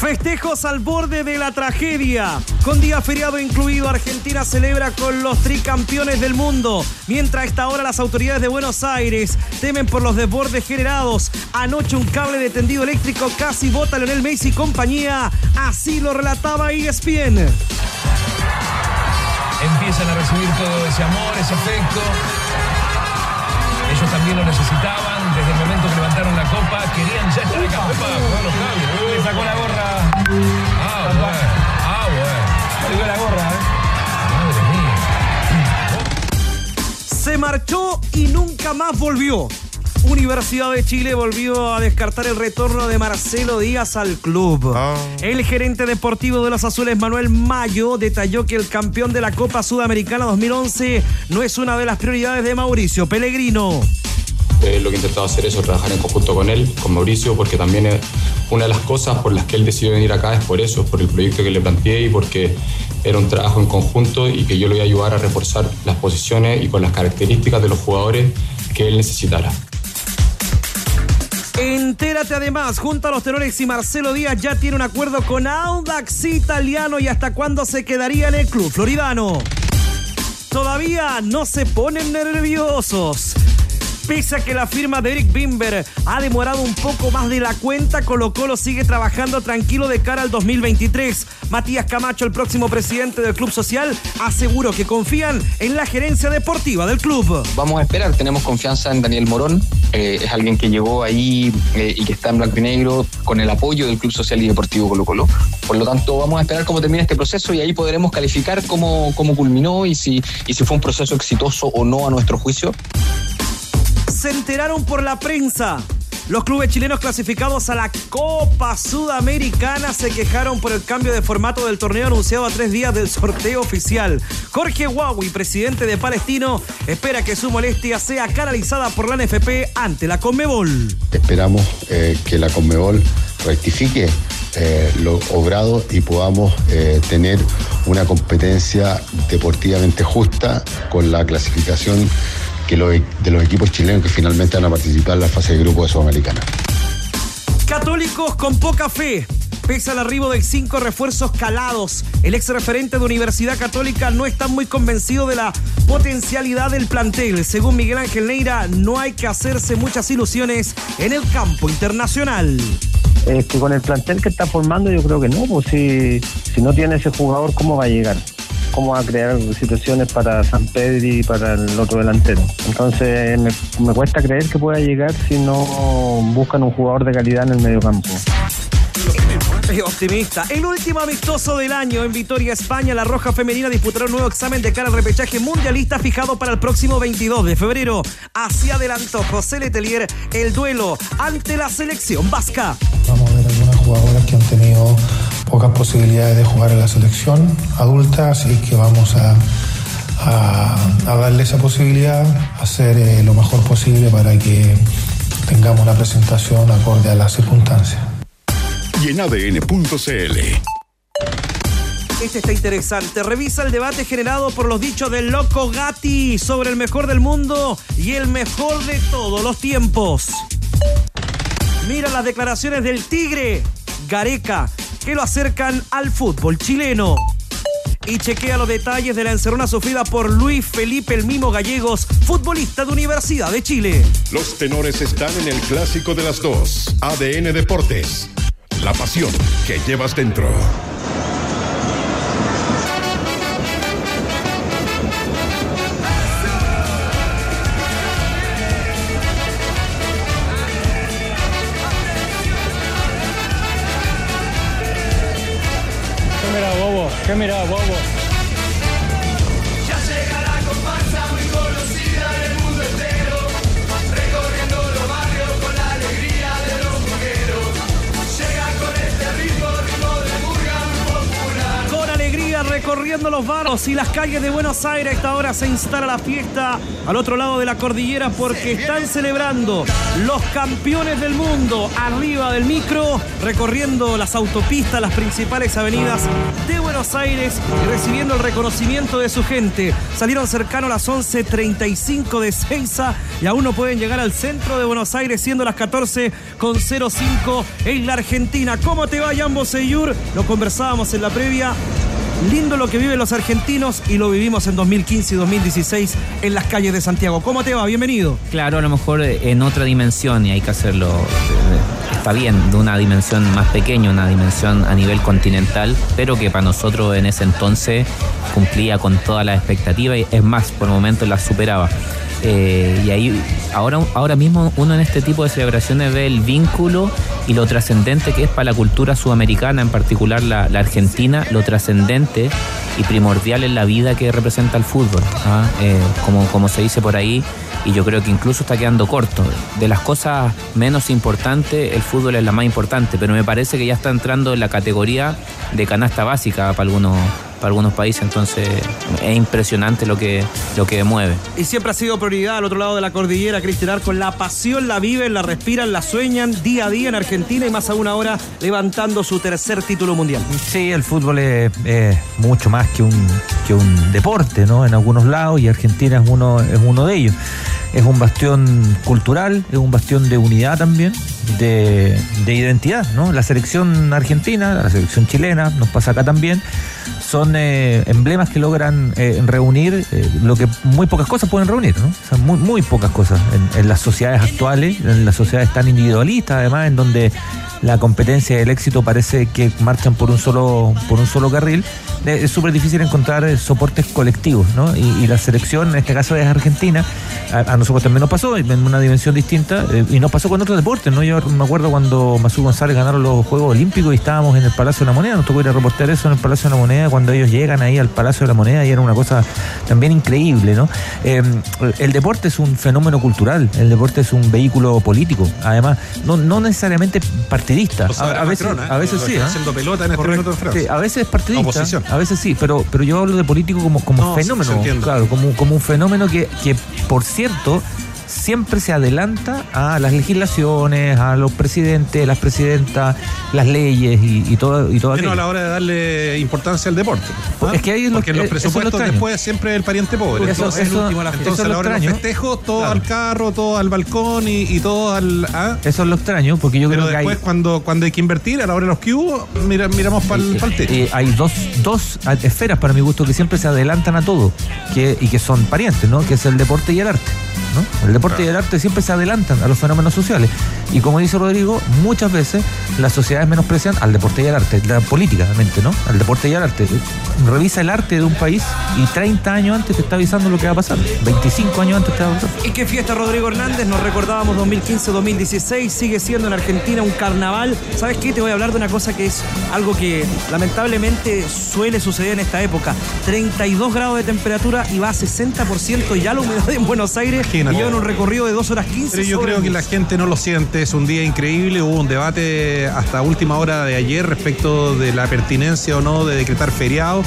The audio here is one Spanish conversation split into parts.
Festejos al borde de la tragedia. Con día feriado incluido, Argentina celebra con los tricampeones del mundo. Mientras a esta hora las autoridades de Buenos Aires temen por los desbordes generados. Anoche un cable de tendido eléctrico casi bota a Leonel Messi y compañía. Así lo relataba ESPN. Empiezan a recibir todo ese amor, ese afecto. Ellos también lo necesitaban. Desde el momento que levantaron la copa, querían ya estar acá. Opa, los cambios. Le sacó la gorra. Ah, bueno. Ah, bueno. La gorra, ¿eh? Se marchó y nunca más volvió. Universidad de Chile volvió a descartar el retorno de Marcelo Díaz al club. El gerente deportivo de los Azules, Manuel Mayo, detalló que el campeón de la Copa Sudamericana 2011 no es una de las prioridades de Mauricio Pellegrino. Eh, lo que he intentado hacer es trabajar en conjunto con él, con Mauricio, porque también una de las cosas por las que él decidió venir acá es por eso, es por el proyecto que le planteé y porque era un trabajo en conjunto y que yo le iba a ayudar a reforzar las posiciones y con las características de los jugadores que él necesitara. Entérate además, junto a los tenores y Marcelo Díaz ya tiene un acuerdo con Audax Italiano y hasta cuándo se quedaría en el club floridano. Todavía no se ponen nerviosos. Pese a que la firma de Eric Bimber ha demorado un poco más de la cuenta, Colo Colo sigue trabajando tranquilo de cara al 2023. Matías Camacho, el próximo presidente del Club Social, aseguró que confían en la gerencia deportiva del club. Vamos a esperar, tenemos confianza en Daniel Morón, eh, es alguien que llegó ahí eh, y que está en blanco y negro con el apoyo del Club Social y Deportivo Colo Colo. Por lo tanto, vamos a esperar cómo termina este proceso y ahí podremos calificar cómo, cómo culminó y si, y si fue un proceso exitoso o no a nuestro juicio se enteraron por la prensa. Los clubes chilenos clasificados a la Copa Sudamericana se quejaron por el cambio de formato del torneo anunciado a tres días del sorteo oficial. Jorge Huawei, presidente de Palestino, espera que su molestia sea canalizada por la NFP ante la Conmebol. Esperamos eh, que la Conmebol rectifique eh, lo obrado y podamos eh, tener una competencia deportivamente justa con la clasificación que lo, de los equipos chilenos que finalmente van a participar en la fase de grupo de Sudamericana. Católicos con poca fe. Pese al arribo de cinco refuerzos calados, el ex referente de Universidad Católica no está muy convencido de la potencialidad del plantel. Según Miguel Ángel Neira, no hay que hacerse muchas ilusiones en el campo internacional. Es que con el plantel que está formando yo creo que no, pues si, si no tiene ese jugador, ¿cómo va a llegar? Cómo va a crear situaciones para San Pedro y para el otro delantero. Entonces me, me, cuesta creer que pueda llegar si no buscan un jugador de calidad en el medio campo. Optimista. El último amistoso del año en Vitoria, España, la Roja Femenina disputará un nuevo examen de cara al repechaje mundialista fijado para el próximo 22 de febrero. Así adelantó José Letelier el duelo ante la selección vasca. Vamos a ver algunas jugadoras que han tenido pocas posibilidades de jugar en la selección adulta, así que vamos a, a, a darle esa posibilidad, hacer eh, lo mejor posible para que tengamos una presentación acorde a las circunstancias. Y en ADN.cl. Este está interesante. Revisa el debate generado por los dichos del loco Gatti sobre el mejor del mundo y el mejor de todos los tiempos. Mira las declaraciones del Tigre Gareca que lo acercan al fútbol chileno. Y chequea los detalles de la encerrona sufrida por Luis Felipe El Mimo Gallegos, futbolista de Universidad de Chile. Los tenores están en el clásico de las dos. ADN Deportes. La pasión que llevas dentro. ¿Qué bobo? Recorriendo los barrios y las calles de Buenos Aires. A esta hora se instala la fiesta al otro lado de la cordillera porque están celebrando los campeones del mundo arriba del micro, recorriendo las autopistas, las principales avenidas de Buenos Aires y recibiendo el reconocimiento de su gente. Salieron cercano a las 11.35 de Seiza y aún no pueden llegar al centro de Buenos Aires siendo las 14 con 05 en la Argentina. ¿Cómo te va, Jambo Seyur? Lo conversábamos en la previa. Lindo lo que viven los argentinos y lo vivimos en 2015 y 2016 en las calles de Santiago. ¿Cómo te va? Bienvenido. Claro, a lo mejor en otra dimensión y hay que hacerlo. Está bien, de una dimensión más pequeña, una dimensión a nivel continental, pero que para nosotros en ese entonces cumplía con todas las expectativas y es más, por momentos las superaba. Eh, y ahí, ahora, ahora mismo uno en este tipo de celebraciones ve el vínculo y lo trascendente que es para la cultura sudamericana, en particular la, la argentina, lo trascendente y primordial en la vida que representa el fútbol. ¿ah? Eh, como, como se dice por ahí, y yo creo que incluso está quedando corto. De las cosas menos importantes, el fútbol es la más importante, pero me parece que ya está entrando en la categoría de canasta básica para algunos, para algunos países, entonces es impresionante lo que, lo que mueve. Y siempre ha sido prioridad al otro lado de la cordillera, Cristian Arco. La pasión la viven, la respiran, la sueñan día a día en Argentina y más aún ahora levantando su tercer título mundial. Sí, el fútbol es, es mucho más que un, que un deporte, ¿no? En algunos lados y Argentina es uno, es uno de ellos. Es un bastión cultural, es un bastión de unidad también, de, de identidad, ¿no? La selección argentina, la selección chilena, nos pasa acá también, son eh, emblemas que logran eh, reunir eh, lo que muy pocas cosas pueden reunir, ¿no? O sea, muy, muy pocas cosas en, en las sociedades actuales, en las sociedades tan individualistas, además, en donde la competencia y el éxito parece que marchan por un solo, por un solo carril, eh, es súper difícil encontrar eh, soportes colectivos, ¿no? Y, la selección, en este caso es Argentina, a, nosotros también nos pasó en una dimensión distinta eh, y nos pasó con otros deportes, ¿no? Yo me acuerdo cuando Masú González ganaron los Juegos Olímpicos y estábamos en el Palacio de la Moneda, nos tocó ir a reportar eso en el Palacio de la Moneda cuando ellos llegan ahí al Palacio de la Moneda y era una cosa también increíble, ¿no? Eh, el deporte es un fenómeno cultural, el deporte es un vehículo político, además, no, no necesariamente partidista. O sea, a, a veces, Macron, ¿eh? a veces sí. ¿eh? haciendo pelota en este minuto en Francia. Sí, a veces es partidista, Oposición. a veces sí, pero, pero yo hablo de político como, como No, fenómeno, claro, como, como un fenómeno que, que, por cierto, siempre se adelanta a las legislaciones, a los presidentes, las presidentas, las leyes y, y todo, y todo Menos a la hora de darle importancia al deporte. ¿ah? Es que ahí es lo Porque en que- los lo presupuestos extraño. después siempre es el pariente pobre. Eso- entonces, eso- el último a la eso entonces es a lo la hora de los extraño. festejos, todo Claro. al carro, todo al balcón y, y todo al. ¿ah? Eso es lo extraño, porque yo Pero creo que hay, después, cuando, cuando hay que invertir, a la hora de los que hubo, mira, miramos para el techo. eh, hay dos, dos esferas para mi gusto que siempre se adelantan a todo que, y que son parientes, ¿no? Que es el deporte y el arte. ¿No? El deporte y el arte siempre se adelantan a los fenómenos sociales. Y como dice Rodrigo, muchas veces las sociedades menosprecian al deporte y al arte, la políticamente, ¿no? Al deporte y al arte. Revisa el arte de un país y 30 años antes te está avisando lo que va a pasar. 25 años antes te va a pasar. Y qué fiesta Rodrigo Hernández, nos recordábamos 2015-2016, sigue siendo en Argentina un carnaval. ¿Sabes qué? Te voy a hablar de una cosa que es algo que lamentablemente suele suceder en esta época. 32 grados de temperatura y va a 60% ya la humedad en Buenos Aires y llevan un recorrido de 2 horas 15. Pero yo creo que la gente no lo siente, es un día increíble, hubo un debate hasta última hora de ayer respecto de la pertinencia o no de decretar feriado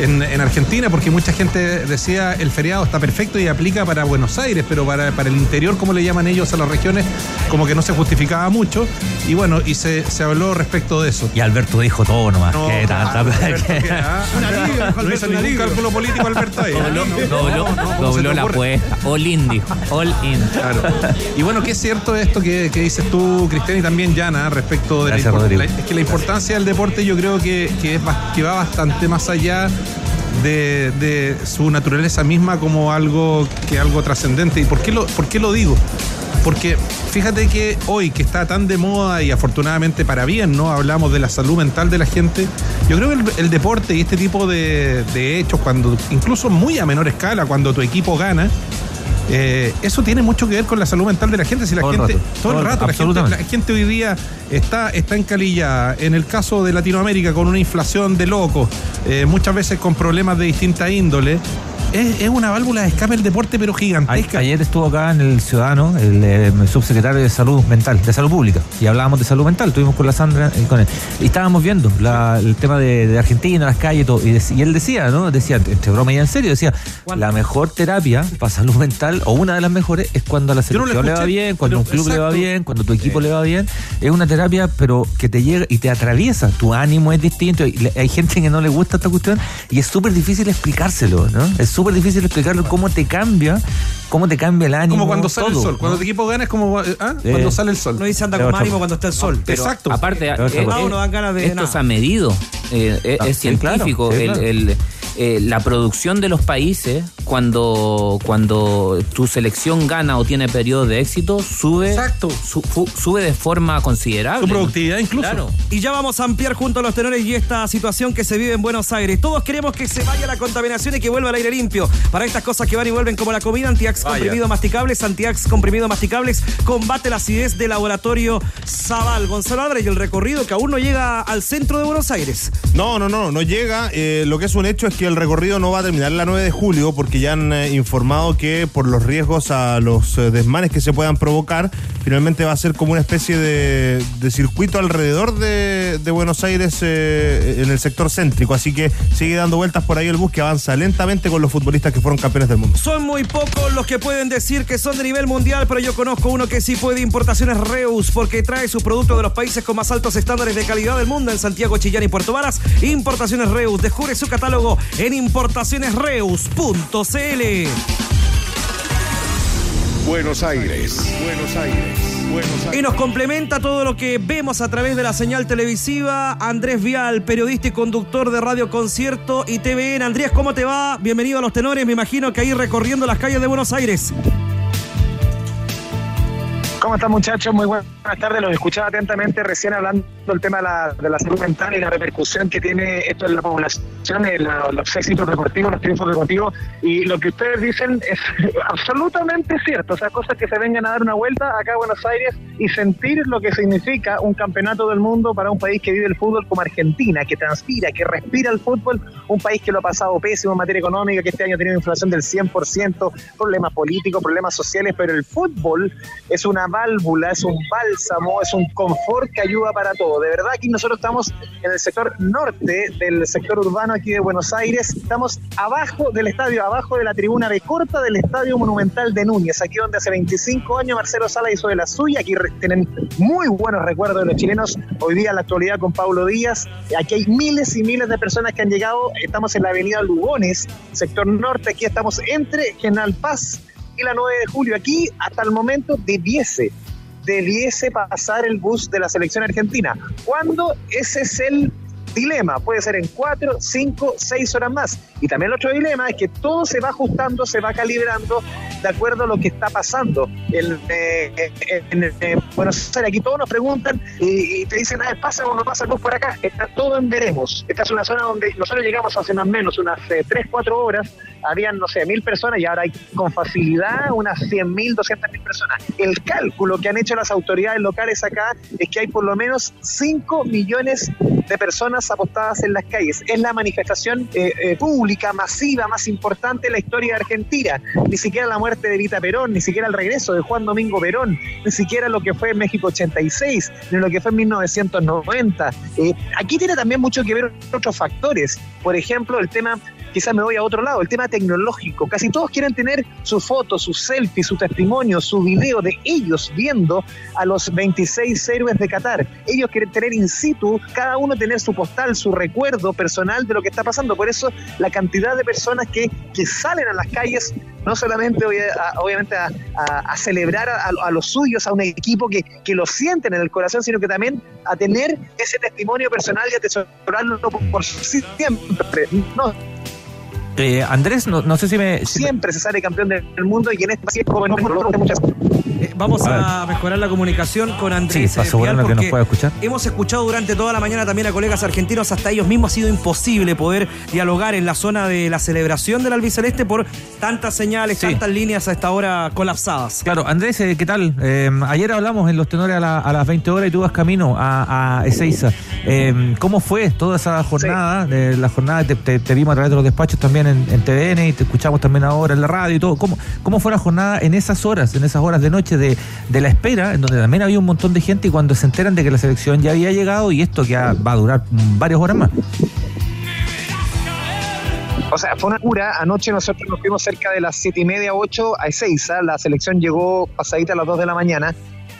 en, en Argentina, porque mucha gente decía el feriado está perfecto y aplica para Buenos Aires, pero para, para el interior, como le llaman ellos a las regiones, como que no se justificaba mucho, y bueno, y se, se habló respecto de eso. Y Alberto dijo todo nomás. No, que tanta- Alberto, que- que, no hizo ningún cálculo político Alberto ahí. Dobló, No, no, dobló- no, no, ¿cómo se dobló te la apuesta. All in, dijo. All in. Claro. Y bueno, que es cierto esto que, que dices tú, Cristian, y también Jana, respecto de la, Gracias, la- es que la importancia del deporte yo creo que, que, es, que va bastante más allá de, de su naturaleza misma como algo que algo trascendente. ¿Y por qué, lo, por qué lo digo? Porque fíjate que hoy que está tan de moda y afortunadamente para bien, ¿no? Hablamos de la salud mental de la gente. Yo creo que el, el deporte y este tipo de, de hechos, cuando incluso muy a menor escala, cuando tu equipo gana, eh, eso tiene mucho que ver con la salud mental de la gente. Si la Todo el gente, rato. todo el rato, la gente, absolutamente. la gente hoy día está, está encalillada. En el caso de Latinoamérica, con una inflación de locos, eh, muchas veces con problemas de distinta índole. Es, es una válvula de escape el deporte, pero A- gigantesca. Ayer estuvo acá en el Ciudadano el, eh, subsecretario de Salud Mental, de Salud Pública, y hablábamos de salud mental, estuvimos con la Sandra y con él. Y estábamos viendo la- el tema de, de Argentina, las calles y todo, y, él decía, ¿no? Decía, entre broma y en serio, decía, la mejor terapia para salud mental, o una de las mejores, es cuando a la Yo no selección le va bien, cuando pero un club le va bien, cuando tu equipo le va bien. Es una terapia, pero que te llega y te atraviesa. Tu ánimo es distinto. y le- hay gente que no le gusta esta cuestión y es súper difícil explicárselo, ¿no? Es súper difícil explicarlo cómo te cambia, cómo te cambia el ánimo. como cuando sale todo, el sol. ¿no? Cuando tu equipo gana es como eh, ¿ah? Eh. cuando sale el sol. No dice anda Es con ánimo cuando está el sol. Pero Exacto. aparte, eh, eh, No, dan ganas de esto nada. se ha medido, eh, es, Ah, es sí, claro, científico. sí, el- claro. el, eh, la producción de los países, cuando, cuando tu selección gana o tiene periodos de éxito, sube, Exacto. su- fu- sube de forma considerable. Su productividad incluso. Claro. Y ya vamos a ampliar junto a los tenores y esta situación que se vive en Buenos Aires. Todos queremos que se vaya la contaminación y que vuelva al aire limpio. Para estas cosas que van y vuelven como la comida, Antiax comprimido masticables, Antiax comprimido masticables, combate la acidez de laboratorio Zaval. Gonzalo Álvarez y el recorrido que aún no llega al centro de Buenos Aires. No, no, no, no llega. Eh, lo que es un hecho es que el recorrido no va a terminar la 9 de julio porque ya han eh, informado que por los riesgos a los eh, desmanes que se puedan provocar, finalmente va a ser como una especie de, circuito alrededor de, de Buenos Aires eh, en el sector céntrico. Así que sigue dando vueltas por ahí el bus que avanza lentamente con los futbolistas que fueron campeones del mundo. Son muy pocos los que pueden decir que son de nivel mundial, pero yo conozco uno que sí puede importaciones Reus, porque trae sus productos de los países con más altos estándares de calidad del mundo en Santiago, Chillán y Puerto Varas. Importaciones Reus. Descubre su catálogo en importacionesreus.cl. Buenos Aires, Buenos Aires, Buenos Aires. Y nos complementa todo lo que vemos a través de la señal televisiva. Andrés Vial, periodista y conductor de Radio Concierto y TVN. Andrés, ¿cómo te va? Bienvenido a Los Tenores. Me imagino que ahí recorriendo las calles de Buenos Aires. ¿Cómo están muchachos? Muy buenas tardes. Los escuchaba atentamente recién hablando del tema de la, de la salud mental y la repercusión que tiene esto en la población, en la- los éxitos deportivos, los triunfos deportivos. Y lo que ustedes dicen es absolutamente cierto. O sea, cosas que se vengan a dar una vuelta acá a Buenos Aires y sentir lo que significa un campeonato del mundo para un país que vive el fútbol como Argentina, que transpira, que respira el fútbol, un país que lo ha pasado pésimo en materia económica, que este año ha tenido inflación del 100%, problemas políticos, problemas sociales, pero el fútbol es una válvula, es un bálsamo, es un confort que ayuda para todo. De verdad, aquí nosotros estamos en el sector norte del sector urbano aquí de Buenos Aires, estamos abajo del estadio, abajo de la tribuna de corta del Estadio Monumental de Núñez, aquí donde hace 25 años Marcelo Sala hizo de la suya, aquí tienen muy buenos recuerdos de los chilenos, hoy día en la actualidad con Pablo Díaz, aquí hay miles y miles de personas que han llegado, estamos en la avenida Lugones, sector norte, aquí estamos entre General Paz y la 9 de julio. Aquí, hasta el momento, debiese, debiese pasar el bus de la selección argentina. ¿Cuándo? Ese es el dilema. Puede ser en cuatro, cinco, seis horas más. Y también el otro dilema es que todo se va ajustando, se va calibrando de acuerdo a lo que está pasando. En, eh, en, eh, Buenos Aires, aquí todos nos preguntan y, te dicen, ah, pasa o no pasa el bus por acá. Está todo en veremos. Esta es una zona donde nosotros llegamos hace más o menos unas eh, tres, cuatro horas. Habían, no sé, mil personas y ahora hay con facilidad unas 100 mil, 200 mil personas. El cálculo que han hecho las autoridades locales acá es que hay por lo menos 5 millones de personas apostadas en las calles. Es la manifestación eh, eh, pública masiva más importante de la historia de Argentina. Ni siquiera la muerte de Evita Perón, ni siquiera el regreso de Juan Domingo Perón, ni siquiera lo que fue en México 86, ni lo que fue en 1990. Eh, aquí tiene también mucho que ver otros factores. Por ejemplo, el tema quizás me voy a otro lado, el tema tecnológico. Casi todos quieren tener su foto, su selfie, su testimonio, su video de ellos viendo a los 26 héroes de Qatar. Ellos quieren tener in situ, cada uno tener su postal, su recuerdo personal de lo que está pasando. Por eso la cantidad de personas que, que salen a las calles, no solamente obviamente a, celebrar a, los suyos, a un equipo que, que lo sienten en el corazón, sino que también a tener ese testimonio personal y atesorarlo por siempre. No, Eh, Andrés, no, sé si me. si me- siempre se sale campeón del mundo y en este país muchas Vamos a, mejorar la comunicación con Andrés. Sí, para asegurarnos Vial, que nos porque pueda escuchar. Hemos escuchado durante toda la mañana también a colegas argentinos, hasta ellos mismos ha sido imposible poder dialogar en la zona de la celebración del albiceleste por tantas señales, tantas líneas a esta hora colapsadas. Claro, Andrés, eh, ¿qué tal? Eh, ayer hablamos en los tenores a, la- a las 20 horas y tú vas camino a, a Ezeiza. Eh, ¿Cómo fue toda esa jornada? La jornada te, te- te vimos a través de los despachos también en, en TVN y te escuchamos también ahora en la radio y todo. ¿Cómo, ¿Cómo fue la jornada en esas horas, en esas horas de noche de, de la espera, en donde también había un montón de gente y cuando se enteran de que la selección ya había llegado y esto que va a durar varias horas más? O sea, fue una cura. Anoche nosotros nos fuimos cerca de las siete y media, ocho a Ezeiza. La selección llegó pasadita a las 2 de la mañana.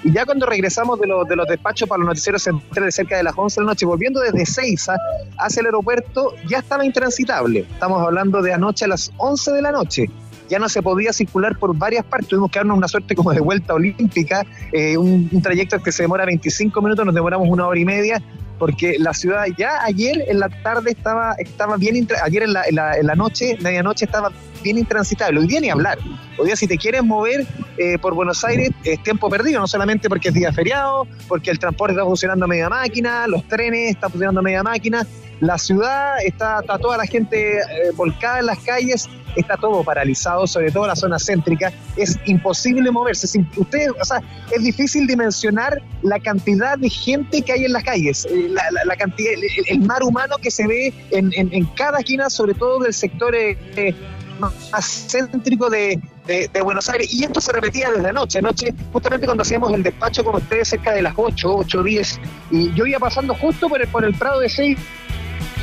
Y ya cuando regresamos de, los de los despachos para los noticieros centrales cerca de las 11 de la noche, volviendo desde Ezeiza hacia el aeropuerto, ya estaba intransitable. Estamos hablando de anoche a las 11 de la noche. Ya no se podía circular por varias partes, tuvimos que darnos una suerte como de vuelta olímpica, eh, un, un trayecto que se demora 25 minutos, nos demoramos una hora y media, porque la ciudad ya ayer en la tarde estaba, estaba bien, ayer en la, en la- en la noche, medianoche estaba bien intransitable, hoy día ni hablar. Hoy día si te quieres mover eh, por Buenos Aires es tiempo perdido, no solamente porque es día feriado, porque el transporte está funcionando a media máquina, los trenes están funcionando a media máquina, la ciudad está, está toda la gente eh, volcada en las calles, está todo paralizado, sobre todo la zona céntrica, es imposible moverse. Es im- Ustedes, o sea, es difícil dimensionar la cantidad de gente que hay en las calles, eh, la, la- la cantidad, el, mar humano que se ve en, en- en cada esquina, sobre todo del sector eh, eh, más céntrico de, de- de Buenos Aires. Y esto se repetía desde anoche. Anoche, justamente cuando hacíamos el despacho con ustedes cerca de las 8, 8, 10, y yo iba pasando justo por el, por el Prado de 6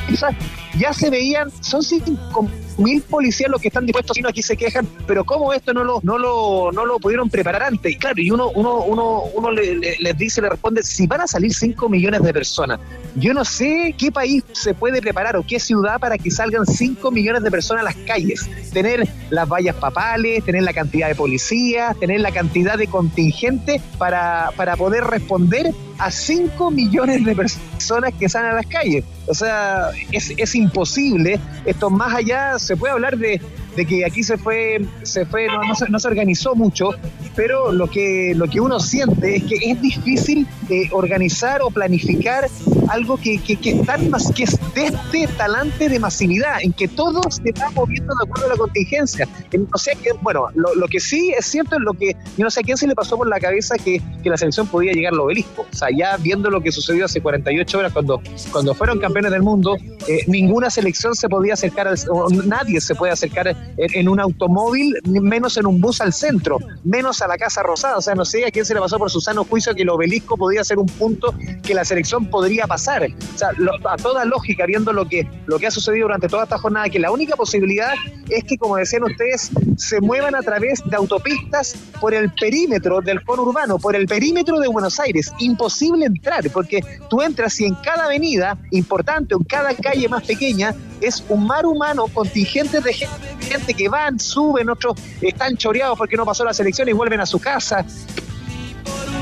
quizás ya se veían, son cinco mil policías los que están dispuestos, y no aquí se quejan, pero cómo esto no lo, no lo, no lo pudieron preparar antes. Y claro, y uno, uno, uno, uno le- le- les dice, le responde, si van a salir 5 millones de personas, yo no sé qué país se puede preparar o qué ciudad para que salgan 5 millones de personas a las calles. Tener las vallas papales, tener la cantidad de policías, tener la cantidad de contingente para, para poder responder a 5 millones de personas que salen a las calles. O sea, es, es imposible. Esto más allá, se puede hablar de, de que aquí se fue, se fue, no, no se, no se organizó mucho, pero lo que, lo que uno siente es que es difícil eh, organizar o planificar algo que, que, que es tan más, que es de este talante de masividad, en que todo se va moviendo de acuerdo a la contingencia. En- O sea que, bueno, lo, lo que sí es cierto es lo que, yo no sé a quién se le pasó por la cabeza que, que la selección podía llegar al obelisco. O sea, ya viendo lo que sucedió hace 48 horas cuando, cuando fueron campeones del mundo, eh, ninguna selección se podía acercar, al- o nadie se puede acercar en, un automóvil, menos en un bus al centro, menos a la Casa Rosada. O sea, no sé a quién se le pasó por su sano juicio que el obelisco podía ser un punto que la selección podría pasar. O sea, a toda lógica, viendo lo que, lo que ha sucedido durante toda esta jornada, que la única posibilidad es que, como decían ustedes, se muevan a través de autopistas por el perímetro del conurbano, por el perímetro de Buenos Aires. Imposible entrar, porque tú entras y en cada avenida importante, en cada calle más pequeña, es un mar humano, contingentes de gente, gente que van, suben, otros están choreados porque no pasó la selección y vuelven a su casa.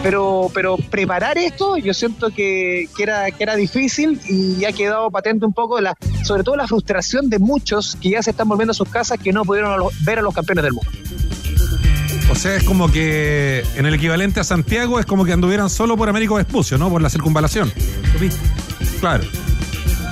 Pero, pero preparar esto, yo siento que, que era, que era difícil y ha quedado patente un poco, la, sobre todo la frustración de muchos que ya se están volviendo a sus casas que no pudieron a lo- ver a los campeones del mundo. O sea, es como que en el equivalente a Santiago es como que anduvieran solo por Américo Vespucio, ¿no? Por la circunvalación. Claro.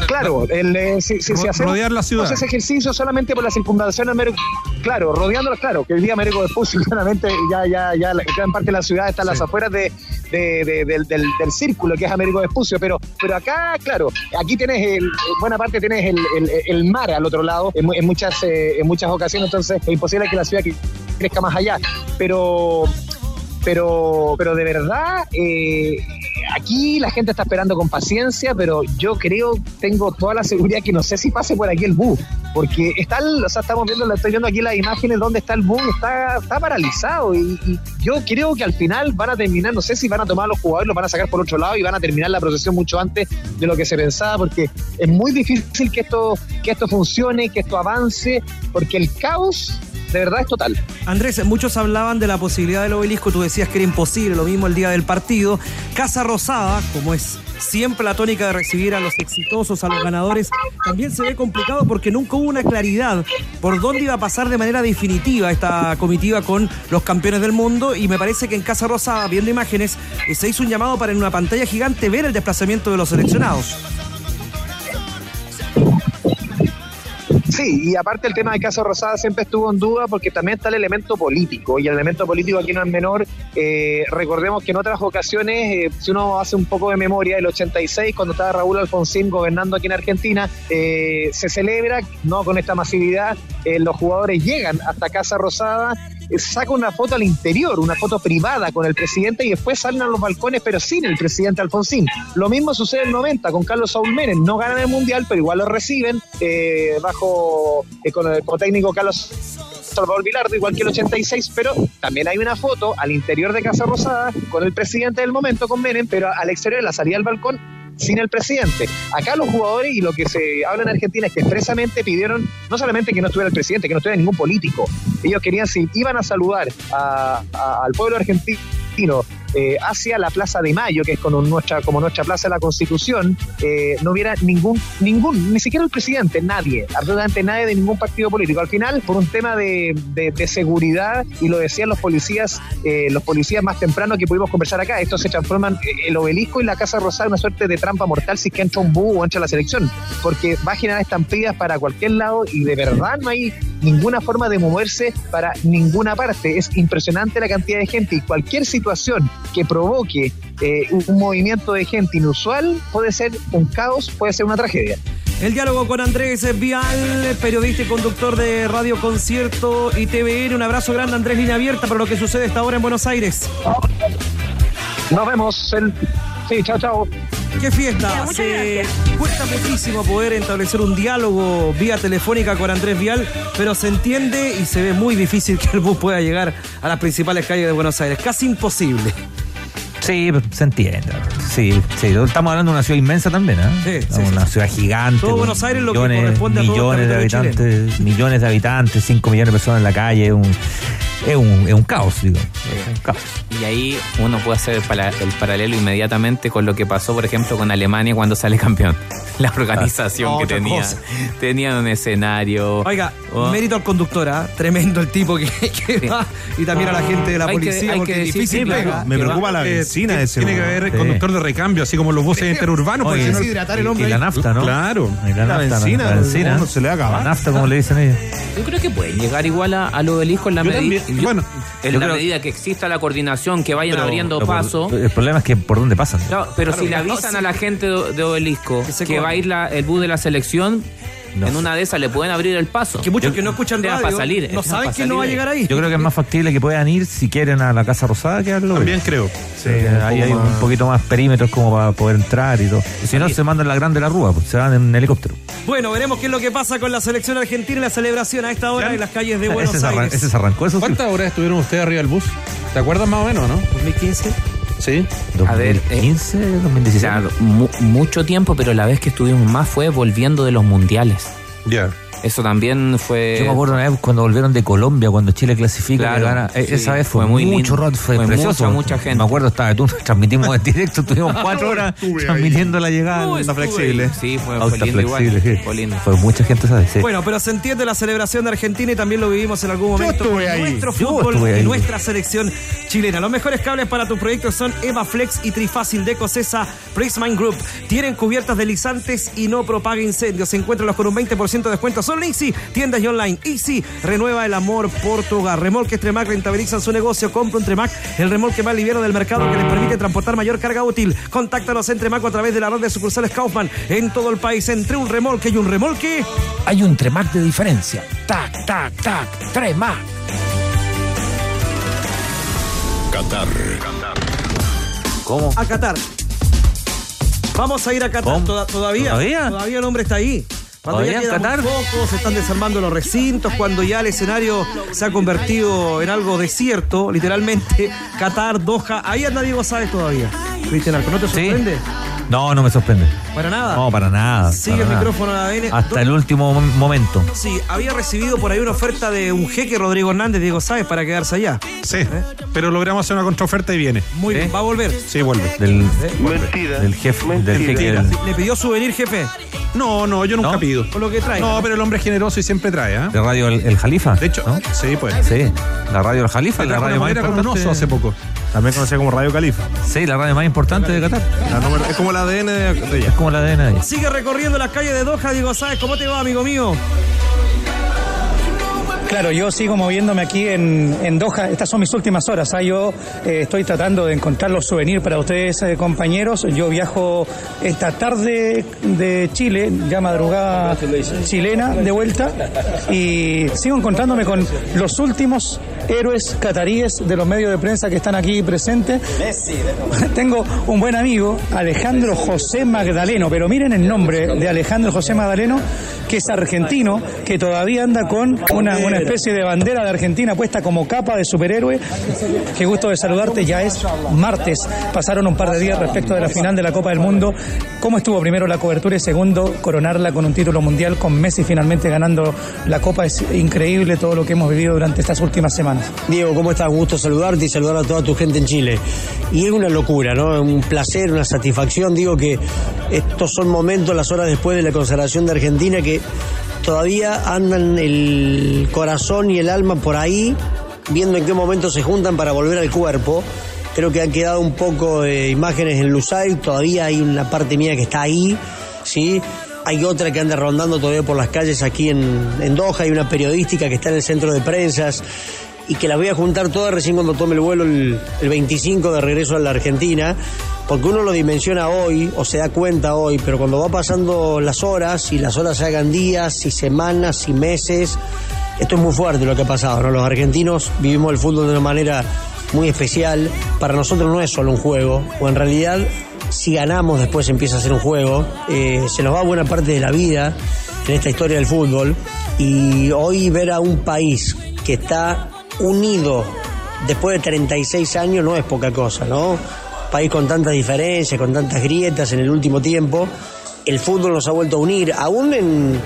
Claro, el, eh, si, si- si Ro- hacemos rodear la ciudad. ese ejercicio solamente por la circunvalación de Américo, claro, rodeándola, claro, que el día Américo Vespucio, claramente ya, ya, ya gran parte de la ciudad está a las afueras de, de- de- del, del- del círculo que es Américo Vespucio, pero, pero acá, claro, aquí tienes el, buena parte tienes el, el- el mar al otro lado en, en muchas, eh, en muchas ocasiones, entonces es imposible que la ciudad crezca más allá, pero pero, pero de verdad, eh, aquí la gente está esperando con paciencia, pero yo creo, tengo toda la seguridad que no sé si pase por aquí el bus, porque está, el- o sea, estamos viendo, estoy viendo aquí las imágenes donde está el bus, está, está paralizado y, y yo creo que al final van a terminar, no sé si van a tomar los jugadores, los van a sacar por otro lado y van a terminar la procesión mucho antes de lo que se pensaba, porque es muy difícil que esto, que esto funcione, que esto avance, porque el caos de verdad es total. Andrés, muchos hablaban de la posibilidad del obelisco, tú decías que era imposible, lo mismo el día del partido. Casa Rosada, como es siempre la tónica de recibir a los exitosos, a los ganadores, también se ve complicado porque nunca hubo una claridad por dónde iba a pasar de manera definitiva esta comitiva con los campeones del mundo y me parece que en Casa Rosada, viendo imágenes, eh, se hizo un llamado para en una pantalla gigante ver el desplazamiento de los seleccionados. Sí, y aparte el tema de Casa Rosada siempre estuvo en duda porque también está el elemento político, y el elemento político aquí no es menor. Eh, recordemos que en otras ocasiones, eh, si uno hace un poco de memoria, el 86, cuando estaba Raúl Alfonsín gobernando aquí en Argentina, eh, se celebra, no con esta masividad, eh, los jugadores llegan hasta Casa Rosada, saca una foto al interior, una foto privada con el presidente y después salen a los balcones, pero sin el presidente Alfonsín. Lo mismo sucede en el 90 con Carlos Saúl Menem, no ganan el mundial, pero igual lo reciben eh, bajo eh, con el técnico Carlos Salvador Vilardo, igual que el 86, pero también hay una foto al interior de Casa Rosada con el presidente del momento, con Menem, pero al exterior, la salida del balcón, sin el presidente. Acá los jugadores y lo que se habla en Argentina es que expresamente pidieron no solamente que no estuviera el presidente, que no estuviera ningún político. Ellos querían, si iban a saludar a- al pueblo argentino eh, hacia la Plaza de Mayo, que es como nuestra, como nuestra Plaza de la Constitución, eh, no hubiera ningún, ningún, ni siquiera el presidente, nadie, absolutamente nadie de ningún partido político. Al final, por un tema de, de- de seguridad, y lo decían los policías, eh, los policías más temprano que pudimos conversar acá, esto se transforman eh, el obelisco y la Casa Rosada una suerte de trampa mortal si es que entra un búho o entra la selección, porque va a generar estampidas para cualquier lado y de verdad no hay ninguna forma de moverse para ninguna parte. Es impresionante la cantidad de gente y cualquier situación que provoque eh, un, movimiento de gente inusual puede ser un caos, puede ser una tragedia. El diálogo con Andrés Vial, periodista y conductor de Radio Concierto y TVN. Un abrazo grande, Andrés Línea Abierta, para lo que sucede esta hora en Buenos Aires. Nos vemos. El... Sí, chao, chao. ¡Qué fiesta! Se cuesta muchísimo poder establecer un diálogo vía telefónica con Andrés Vial, pero se entiende y se ve muy difícil que el bus pueda llegar a las principales calles de Buenos Aires. Casi imposible. Sí, se entiende. Sí, sí. Estamos hablando de una ciudad inmensa también, ¿eh? Sí, sí, una ciudad gigante. Todo Buenos Aires lo que millones, corresponde a todo el millones de habitantes, millones de habitantes, 5 millones de personas en la calle, es un, es un, es un caos, digo. Es un caos. Y ahí uno puede hacer el, para- el paralelo inmediatamente con lo que pasó, por ejemplo, con Alemania cuando sale campeón. La organización que Otra tenía. cosa. Tenían un escenario. Oiga, Oh. mérito al conductor, ¿ah? tremendo el tipo que, que va. Y también a la gente de la que- policía, porque que es decir, difícil. sí. Me que preocupa va- la Eh, benzina de ese Tiene que haber Sí. conductor de recambio, así como los buses interurbanos. Oye, porque si no- deshidratar el hombre Y la nafta, ¿no? Claro. Y la, La nafta, benzina, la benzina. no se le a acabar. La nafta, como le dicen ellos. Yo creo que pueden llegar igual a- al obelisco en la medida. Bueno, en la creo- medida que exista la coordinación, que vayan Pero- abriendo pero paso. El problema es que por dónde pasan. Claro, pero si le avisan sí. a la gente de, de Obelisco Que va a ir la- el bus de la selección, No en sé. una de esas le pueden abrir el paso. Que muchos que no escuchan radio para salir, no saben para que no va a llegar ahí. Yo creo que es más factible que puedan ir si quieren a la Casa Rosada que a lo también creo. Sí, ahí hay un poquito más perímetros como para poder entrar y todo. Y si no, se mandan la grande la rúa, pues se van en helicóptero. Bueno, veremos qué es lo que pasa con la selección argentina y la celebración a esta hora Ya. en las calles de Buenos ese, se arran- Aires. ese se arrancó, eso sí. ¿Cuántas horas estuvieron ustedes arriba del bus? ¿Te acuerdas más o menos, no? 2015. Sí. A ver, eh, 2015, 2016. Claro, mu- mucho tiempo, pero la vez que estuvimos más fue volviendo de los mundiales. Ya. Eso también fue. Yo me acuerdo una vez cuando volvieron de Colombia, cuando Chile clasifica, Claro, gana. Eh, sí, esa vez fue, fue muy mucho lindo. rato, fue, Fue precioso. mucha, mucha gente. Me acuerdo, estaba tú, transmitimos en directo, estuvimos cuatro horas transmitiendo la llegada. No, Está flexible. Sí, fue, Ah, fue está lindo flexible, igual. sí. Fue lindo. Fue mucha gente, ¿sabes? Sí. Bueno, pero se entiende la celebración de Argentina y también lo vivimos en algún momento estuve con ahí. nuestro Yo fútbol estuve y ahí. nuestra selección chilena. Los mejores cables para tus proyectos son Eva Flex y Trifácil de Cosesa Prismine Group. Tienen cubiertas deslizantes y no propaga incendios. Encuéntralos con un 20% de descuento solo Easy, tiendas y online. Easy renueva el amor por tu hogar. Remolques Tremac rentabilizan su negocio. Compra un Tremac, el remolque más liviano del mercado que les permite transportar mayor carga útil. Contáctalos en Tremac a través de la red de sucursales Kaufman en todo el país. Entre un remolque y un remolque. Hay un Tremac de diferencia. Tac, tac, tac. Tremac. Qatar. ¿Cómo? a Qatar. Vamos a ir a Qatar ¿Cómo? Toda- todavía. ¿Todavía? el hombre está ahí. Cuando ¿Todavía ya muy Qatar? poco, se están desarmando los recintos, cuando ya el escenario se ha convertido en algo desierto, literalmente, Qatar, Doha, ahí anda Diego Sáez todavía. Cristian Arco, ¿no te Sí. No, no me sorprende. Para nada. No, para nada. Sigue para el nada. micrófono a la ADN. Hasta el último mom- momento. Sí, había recibido por ahí una oferta de un jeque Rodrigo Hernández, Diego Sáez, para quedarse allá. Sí, pero logramos hacer una contraoferta y viene. Muy bien, va a volver. Sí, vuelve. Del, Mentira. del jefe. Del jeque del- ¿Le pidió souvenir, jefe? No, no, yo nunca ¿No? pido. Por lo que trae. No, pero el hombre es generoso y siempre trae, ¿ah? de radio El, el Jalifa. De hecho, sí, pues. Sí, la radio El Jalifa, la radio más polera con un importante. oso hace poco. También conocida como Radio Califa. Sí, la radio más importante de Qatar. La número- es como el ADN de, de ella. Es como la ADN de ella. Sigue recorriendo las calles de Doha, Diego Sáez. ¿Cómo te va, amigo mío? Claro, yo sigo moviéndome aquí en, en Doha. Estas son mis últimas horas. ¿ah? Yo eh, estoy tratando de encontrar los souvenirs para ustedes, eh, compañeros. Yo viajo esta tarde de Chile, ya madrugada chilena, de vuelta. Y sigo encontrándome con los últimos héroes cataríes de los medios de prensa que están aquí presentes. Tengo un buen amigo, Alejandro José Magdaleno, pero miren el nombre de Alejandro José Magdaleno, que es argentino, que todavía anda con una, una especie de bandera de Argentina puesta como capa de superhéroe. Qué gusto de saludarte, ya es martes, pasaron un par de días respecto de la final de la Copa del Mundo. ¿Cómo estuvo primero la cobertura y segundo coronarla con un título mundial con Messi finalmente ganando la Copa? Es increíble todo lo que hemos vivido durante estas últimas semanas. Diego, ¿cómo estás? Un gusto saludarte y saludar a toda tu gente en Chile. Y es una locura, ¿no? Un placer, una satisfacción. Digo que estos son momentos, las horas después de la consagración de Argentina, que todavía andan el corazón y el alma por ahí, viendo en qué momento se juntan para volver al cuerpo. Creo que han quedado un poco de imágenes en Lusail, todavía hay una parte mía que está ahí, ¿sí? Hay otra que anda rondando todavía por las calles aquí en, en Doha, hay una periodística que está en el centro de prensas y que las voy a juntar todas recién cuando tome el vuelo el, el 25 de regreso a la Argentina, porque uno lo dimensiona hoy o se da cuenta hoy, pero cuando va pasando las horas y las horas se hagan días y semanas y meses, esto es muy fuerte lo que ha pasado, ¿no? Los argentinos vivimos el fútbol de una manera muy especial, para nosotros no es solo un juego, o en realidad si ganamos después empieza a ser un juego, Eh, se nos va buena parte de la vida en esta historia del fútbol. Y hoy ver a un país que está unido después de 36 años no es poca cosa, ¿no? País con tantas diferencias, con tantas grietas en el último tiempo, el fútbol nos ha vuelto a unir, aún en,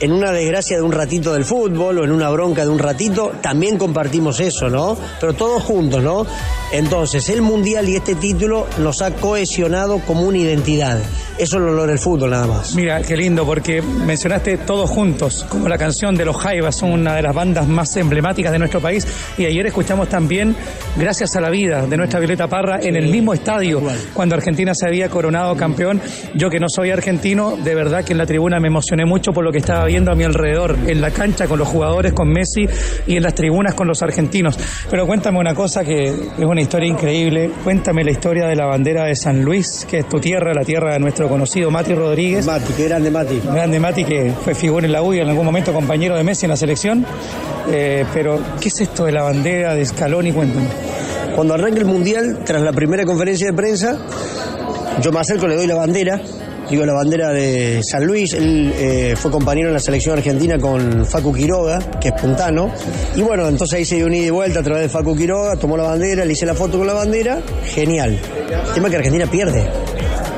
en una desgracia de un ratito del fútbol o en una bronca de un ratito, también compartimos eso, ¿no? Pero todos juntos, ¿no? Entonces, el Mundial y este título nos ha cohesionado como una identidad. Eso lo logra el fútbol nada más. Mira, qué lindo, porque mencionaste todos juntos, como la canción de los Jaivas, una de las bandas más emblemáticas de nuestro país. Y ayer escuchamos también Gracias a la Vida de nuestra Violeta Parra en el mismo estadio, cuando Argentina se había coronado campeón. Yo que no soy argentino, de verdad que en la tribuna me emocioné mucho por lo que estaba viendo a mi alrededor, en la cancha con los jugadores, con Messi y en las tribunas con los argentinos. Pero cuéntame una cosa que es una historia increíble. Cuéntame la historia de la bandera de San Luis, que es tu tierra, la tierra de nuestro conocido Mati Rodríguez. Mati, qué grande Mati. Grande Mati, que fue figura en la U y en algún momento compañero de Messi en la selección. Eh, pero, ¿qué es esto de la bandera de Scaloni? Cuéntame. Cuando arranca el Mundial, tras la primera conferencia de prensa, yo me acerco, le doy la bandera, digo la bandera de San Luis, él eh, fue compañero en la selección argentina con Facu Quiroga, que es puntano, y bueno, entonces ahí se dio un ida y vuelta a través de Facu Quiroga, tomó la bandera, le hice la foto con la bandera, genial. El tema es que Argentina pierde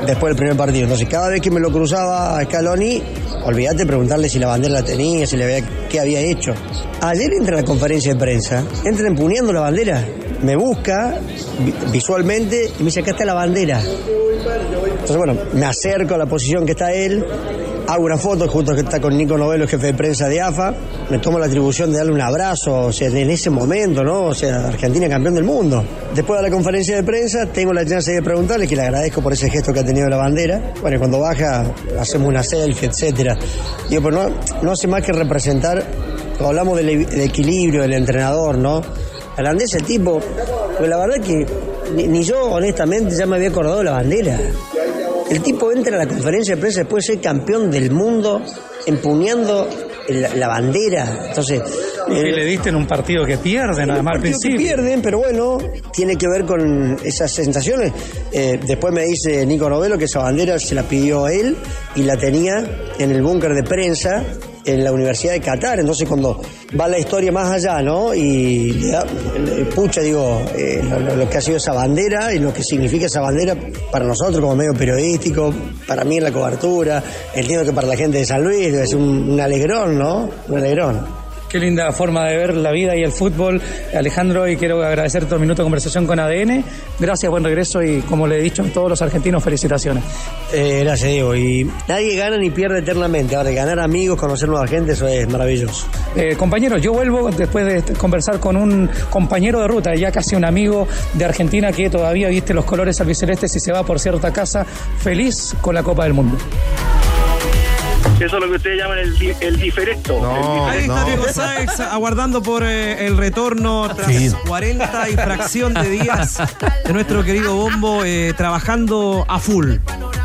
después del primer partido, entonces cada vez que me lo cruzaba a Scaloni, olvídate preguntarle si la bandera la tenía, si le había, qué había hecho. Ayer entra a la conferencia de prensa, entra empuñando la bandera, me busca vi- visualmente y me dice, acá está la bandera. Entonces, bueno, me acerco a la posición que está él, hago una foto, justo que está con Nico Novelo, jefe de prensa de AFA, me tomo la atribución de darle un abrazo, o sea, en ese momento, ¿no? O sea, Argentina campeón del mundo. Después de la conferencia de prensa, tengo la chance de preguntarle, que le agradezco por ese gesto que ha tenido la bandera. Bueno, y cuando baja, hacemos una selfie, etcétera. Digo, pero no, no hace más que representar, hablamos del, equilibrio del entrenador, ¿no? Holandés el tipo, pero la verdad que ni, ni yo honestamente ya me había acordado de la bandera. El tipo entra a la conferencia de prensa después de ser campeón del mundo empuñando la, la bandera. Entonces, Y que le diste en un partido que pierde, nada más al partido que pierden, pero bueno, tiene que ver con esas sensaciones. Eh, después me dice Nico Novelo que esa bandera se la pidió él y la tenía en el búnker de prensa en la Universidad de Qatar, entonces cuando va la historia más allá, ¿no? Y le da, pucha, digo, eh, lo, que ha sido esa bandera y lo que significa esa bandera para nosotros como medio periodístico, para mí en la cobertura, entiendo que para la gente de San Luis ser un, un alegrón, ¿no? Un alegrón. Qué linda forma de ver la vida y el fútbol, Alejandro, y quiero agradecer el minuto de conversación con ADN. Gracias, buen regreso y como le he dicho a todos los argentinos, felicitaciones. Eh, gracias, Diego. Y nadie gana ni pierde eternamente. Ahora, ganar amigos, conocer nueva gente, eso es maravilloso. Eh, compañeros, yo vuelvo después de este- conversar con un compañero de ruta, ya casi un amigo de Argentina que todavía viste los colores albicelestes y se va por cierta casa feliz con la Copa del Mundo. Eso es lo que ustedes llaman el, di- el diferecto. Ahí está Diego Sáez aguardando por eh, el retorno tras Sí. 40 y fracción de días de nuestro querido Bombo eh, trabajando a full.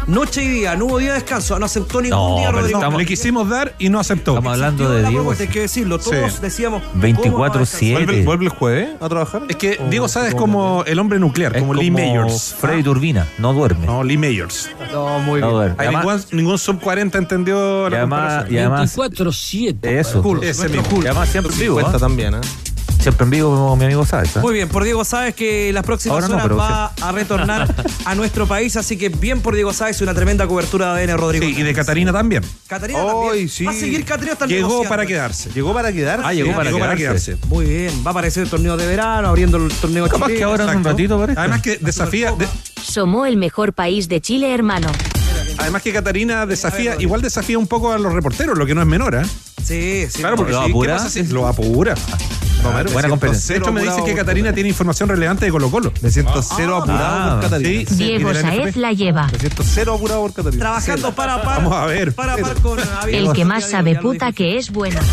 Noche y día, no hubo día de descanso, no aceptó ningún No, día Rodrigo. estamos- Le quisimos dar y no aceptó. Estamos hablando de Diego. hay que decirlo, todos Sí. decíamos 24-7. ¿Vuelve, vuelve el jueves a trabajar? Es que Diego Sáez es como el hombre nuclear, Es como Lee Mayors. Freddy Turbina, no duerme. No, Lee Mayors. No, muy No bien. Hay Además- ningún, ningún sub 40 entendió Y la además, comparación. y además 24-7. eso. Hulk, Ese. Hulk. Y además siempre en vivo. 50 ¿ah? también, ¿eh? Siempre en vivo como mi amigo Sáez. ¿ah? Muy bien, por Diego Sáez que las próximas Ahora horas va a retornar a nuestro país, así que bien por Diego Sáez, una tremenda cobertura de ADN Rodrigo. Sí, y de Catarina también. Catarina también. sí. Va a seguir Catarina hasta Llegó para quedarse. Llegó para quedar. Ah, llegó para quedarse. Muy bien, va a aparecer el torneo de verano, abriendo el torneo Capaz que ahora en un ratito aparece. Además que desafía, de- Somos el mejor país de Chile, hermano. Además que Catarina desafía, igual desafía un poco a los reporteros, lo que no es menor, ¿eh? Sí, sí. Claro, porque ¿Lo sí, ¿qué apura? pasa si lo apura? No, buena competencia. De hecho, me dice que Catarina tiene información relevante de Colo Colo. Me siento cero Ah. apurado Ah, por Catarina. Sí, sí, Diego Saez la lleva. Me siento cero apurado por Catarina. Trabajando para par. Vamos a ver. Para par con Javier. El que más sabe puta que es bueno.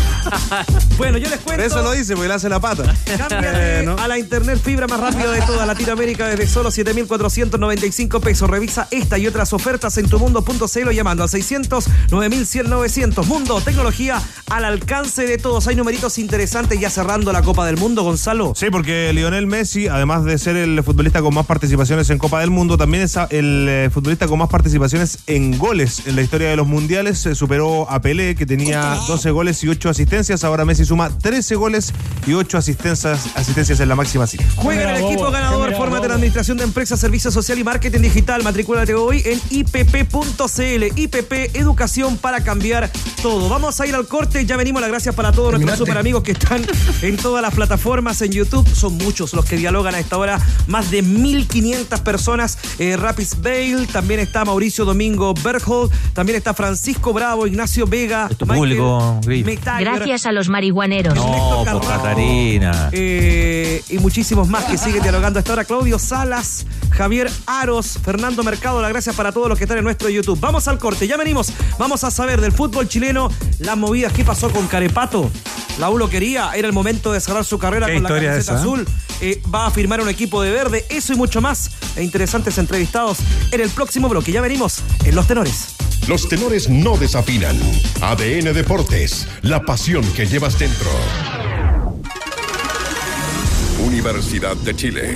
Bueno, yo les cuento. eso lo dice, porque le hace la pata. Cámbiate Bueno. a la internet fibra más rápida de toda Latinoamérica desde solo 7.495 pesos. Revisa esta y otras ofertas en tumundo.cl llamando al 600 9100 900. Mundo, tecnología al alcance de todos. Hay numeritos interesantes ya cerrando la Copa del Mundo, Gonzalo. Sí, porque Lionel Messi, además de ser el futbolista con más participaciones en Copa del Mundo, también es el eh, futbolista con más participaciones en goles en la historia de los mundiales. Se superó a Pelé, que tenía 12 goles y 8 asistencias. Ahora Messi suma 13 goles y 8 asistencias, asistencias en la máxima cita. Juega en el equipo ganador, fórmate en. Administración de Empresas, Servicios Social y Marketing Digital. Matricúlate hoy en ipp.cl. IPP, educación para cambiar todo. Vamos a ir al corte. Ya venimos. Las gracias para todos nuestros super amigos que están en todas las plataformas, en YouTube. Son muchos los que dialogan a esta hora. Más de 1.500 personas. Eh, Rapis Bale, también está Mauricio Domingo Berghold, también está Francisco Bravo, Ignacio Vega. tu público, Grillo. Metayer, Gracias a los marihuaneros. No, por Catarina. eh, y muchísimos más que siguen dialogando a esta hora. Claudio Salas, Javier Aros, Fernando Mercado, las gracias para todos los que están en nuestro YouTube. Vamos al corte, ya venimos. Vamos a saber del fútbol chileno, las movidas. ¿Qué pasó con Carepato? La U lo quería, era el momento de cerrar su carrera con la camiseta esa, ¿eh? azul. Eh, va a firmar un equipo de verde, eso y mucho más. E interesantes entrevistados en el próximo bloque. Ya venimos en Los Tenores. Los tenores no desafinan. ADN Deportes, la pasión que llevas dentro. Universidad de Chile.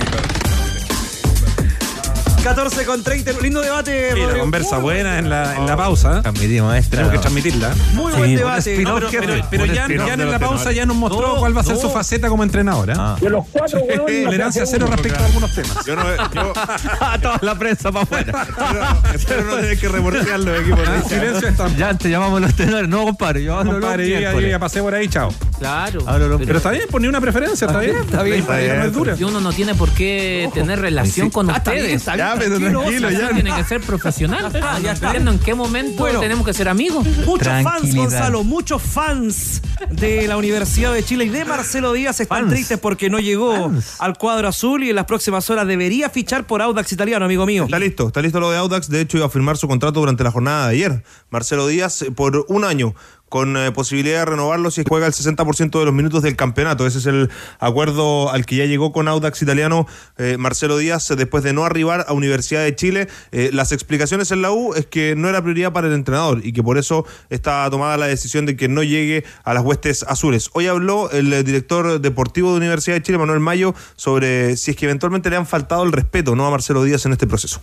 14 con 30, lindo debate. Rodrigo. conversa Muy buena en la, en la pausa. Transmitimos esta. Tenemos que transmitirla. Muy Sí, buen debate. No, pero- Pero, pero- pero un ya, spin-off ya de en los la pausa ya nos mostró No, cuál va a ser no. su faceta como entrenador. ¿eh? Ah. De los cuatro, huevones, Tolerancia cero respecto a algunos temas. Yo no, yo Toda la prensa para afuera. espero, espero no tener que reportear los equipos. Ah, silencio está. Ya te llamamos los tenores. No, compadre. Yo hablo Compadre, yo ya, yo ya pasé por ahí, chao. Claro. Hablo los Pero está bien, ponía una preferencia, está bien. Está bien, La idea no es dura. Y uno no tiene por qué tener relación con Ah, está bien, ustedes. está bien, Tranquilo, tranquilo, ya. Tiene que ser profesional. está, ya está. en qué momento Bueno. tenemos que ser amigos. Muchos fans. Gonzalo, muchos fans de la Universidad de Chile y de Marcelo Díaz están Fans. tristes porque no llegó Fans. al cuadro azul y en las próximas horas debería fichar por Audax Italiano, amigo mío. Está listo, está listo lo de Audax. De hecho, iba a firmar su contrato durante la jornada de ayer. Marcelo Díaz eh, por un año, con eh, posibilidad de renovarlo si juega el 60% de los minutos del campeonato. Ese es el acuerdo al que ya llegó con Audax Italiano eh, Marcelo Díaz después de no arribar a Universidad de Chile. Eh, las explicaciones en la U es que no era prioridad para el entrenador y que por eso está tomada la decisión de que no llegue a las huestes azules. Hoy habló el director deportivo de Universidad de Chile, Manuel Mayo, sobre si es que eventualmente le han faltado el respeto ¿no? a Marcelo Díaz en este proceso.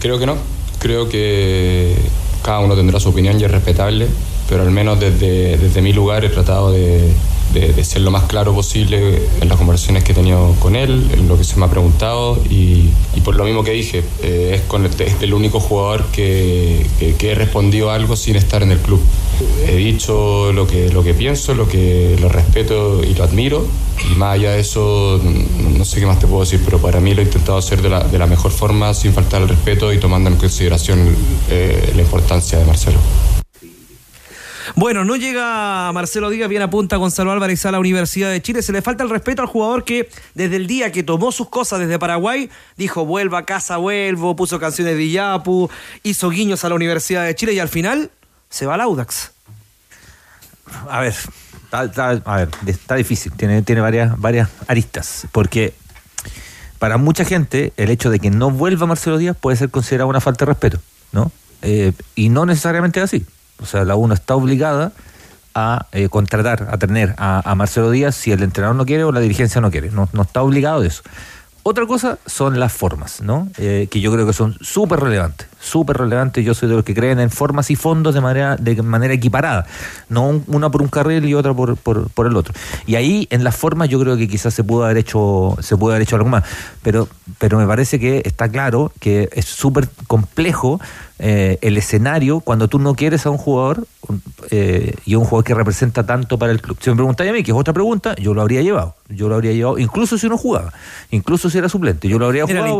Creo que no. Creo que cada uno tendrá su opinión y es respetable, pero al menos desde, desde mi lugar he tratado de, de- de ser lo más claro posible en las conversaciones que he tenido con él, en lo que se me ha preguntado y, y por lo mismo que dije, eh, es, con este- es el único jugador que, que- que he respondido algo sin estar en el club. He dicho lo que, lo que pienso, lo que lo respeto y lo admiro y más allá de eso no sé qué más te puedo decir, pero para mí lo he intentado hacer de la, de la mejor forma sin faltar el respeto y tomando en consideración eh, la importancia de Marcelo. Bueno, no llega Marcelo Díaz, bien apunta Gonzalo Álvarez a la Universidad de Chile. Se le falta el respeto al jugador que desde el día que tomó sus cosas desde Paraguay, dijo vuelvo a casa, vuelvo, puso canciones de Iyapu, hizo guiños a la Universidad de Chile y al final se va al Audax. A ver, está, a ver, está difícil, tiene, tiene varias, varias aristas, porque para mucha gente el hecho de que no vuelva Marcelo Díaz puede ser considerado una falta de respeto, ¿no? Eh, y no necesariamente es así. O sea, la UNO está obligada a eh, contratar, a tener a, a Marcelo Díaz si el entrenador no quiere o la dirigencia no quiere. No, está obligado de eso. Otra cosa son las formas, ¿no? Eh, que yo creo que son súper relevantes, súper relevantes. Yo soy de los que creen en formas y fondos de manera, de manera equiparada, no un- una por un carril y otra por, por, por el otro. Y ahí en las formas yo creo que quizás se pudo haber hecho, se pudo haber hecho algo más, pero, pero me parece que está claro que es súper complejo eh, el escenario cuando tú no quieres a un jugador eh, y a un jugador que representa tanto para el club. Si me preguntáis a mí, que es otra pregunta, yo lo habría llevado. Yo lo habría llevado, incluso si no jugaba, incluso si era suplente. Yo lo habría jugado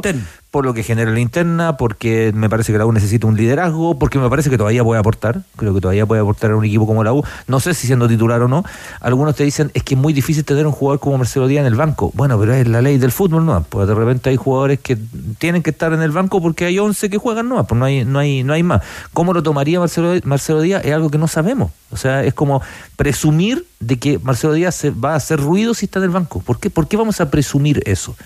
por lo que genera la interna, porque me parece que la U necesita un liderazgo, porque me parece que todavía puede aportar. Creo que todavía puede aportar a un equipo como la U. No sé si siendo titular o no. Algunos te dicen es que es muy difícil tener un jugador como Marcelo Díaz en el banco. Bueno, pero es la ley del fútbol, ¿no? Pues de repente hay jugadores que tienen que estar en el banco porque hay 11 que juegan, no, pues no hay, no hay, no hay más. ¿Cómo lo tomaría Marcelo, Marcelo Díaz? Es algo que no sabemos. O sea, es como presumir de que Marcelo Díaz va a hacer ruido si está en el banco. ¿Por qué, ¿Por qué vamos a presumir eso?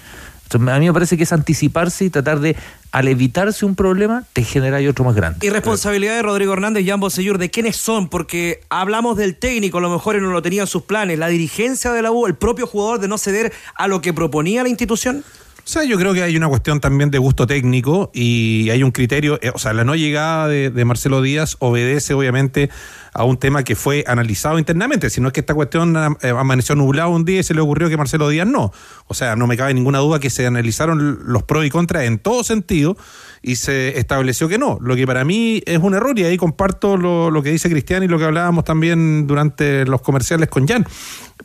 A mí me parece que es anticiparse y tratar de, al evitarse un problema, te genera otro más grande. Y responsabilidad de Rodrigo Hernández y ambos Seyur, ¿de quiénes son? Porque hablamos del técnico, a lo mejor no lo tenía en sus planes, la dirigencia de la U, el propio jugador de no ceder a lo que proponía la institución. O sea, yo creo que hay una cuestión también de gusto técnico y hay un criterio, eh, o sea, la no llegada de, Marcelo Díaz obedece obviamente a un tema que fue analizado internamente, si no es que esta cuestión eh, amaneció nublado un día y se le ocurrió que Marcelo Díaz no. O sea, no me cabe ninguna duda que se analizaron los pros y contras en todo sentido y se estableció que no, lo que para mí es un error y ahí comparto lo, lo que dice Cristian y lo que hablábamos también durante los comerciales con Jan.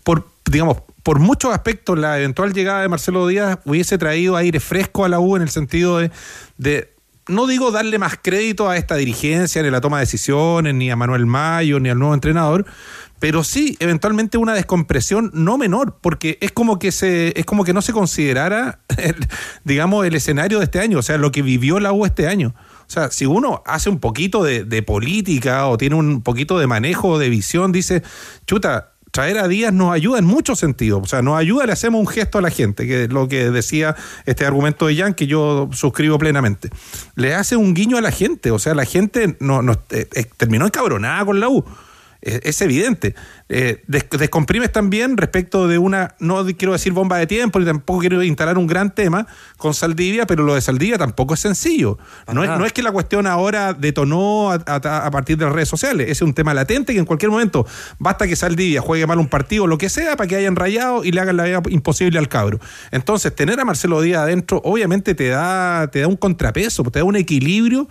Por, digamos, por muchos aspectos la eventual llegada de Marcelo Díaz hubiese traído aire fresco a la U en el sentido de, de no digo darle más crédito a esta dirigencia, ni a la toma de decisiones, ni a Manuel Mayo, ni al nuevo entrenador, pero sí eventualmente una descompresión no menor, porque es como que se, es como que no se considerara, el, digamos, el escenario de este año, o sea, lo que vivió la U este año. O sea, si uno hace un poquito de, política o tiene un poquito de manejo, de visión, dice, chuta, traer a Díaz nos ayuda en muchos sentidos. O sea, nos ayuda, le hacemos un gesto a la gente, que es lo que decía este argumento de Jan, que yo suscribo plenamente. Le hace un guiño a la gente. O sea, la gente no, no- eh, eh, terminó encabronada con la U. Es, es evidente. Eh, des- descomprimes también respecto de una, no quiero decir bomba de tiempo, ni tampoco quiero instalar un gran tema con Saldivia, pero lo de Saldivia tampoco es sencillo. No es, no es que la cuestión ahora detonó a, a- a partir de las redes sociales, es un tema latente que en cualquier momento basta que Saldivia juegue mal un partido, lo que sea, para que hayan rayado y le hagan la vida imposible al cabro. Entonces, tener a Marcelo Díaz adentro, obviamente te da, te da un contrapeso, te da un equilibrio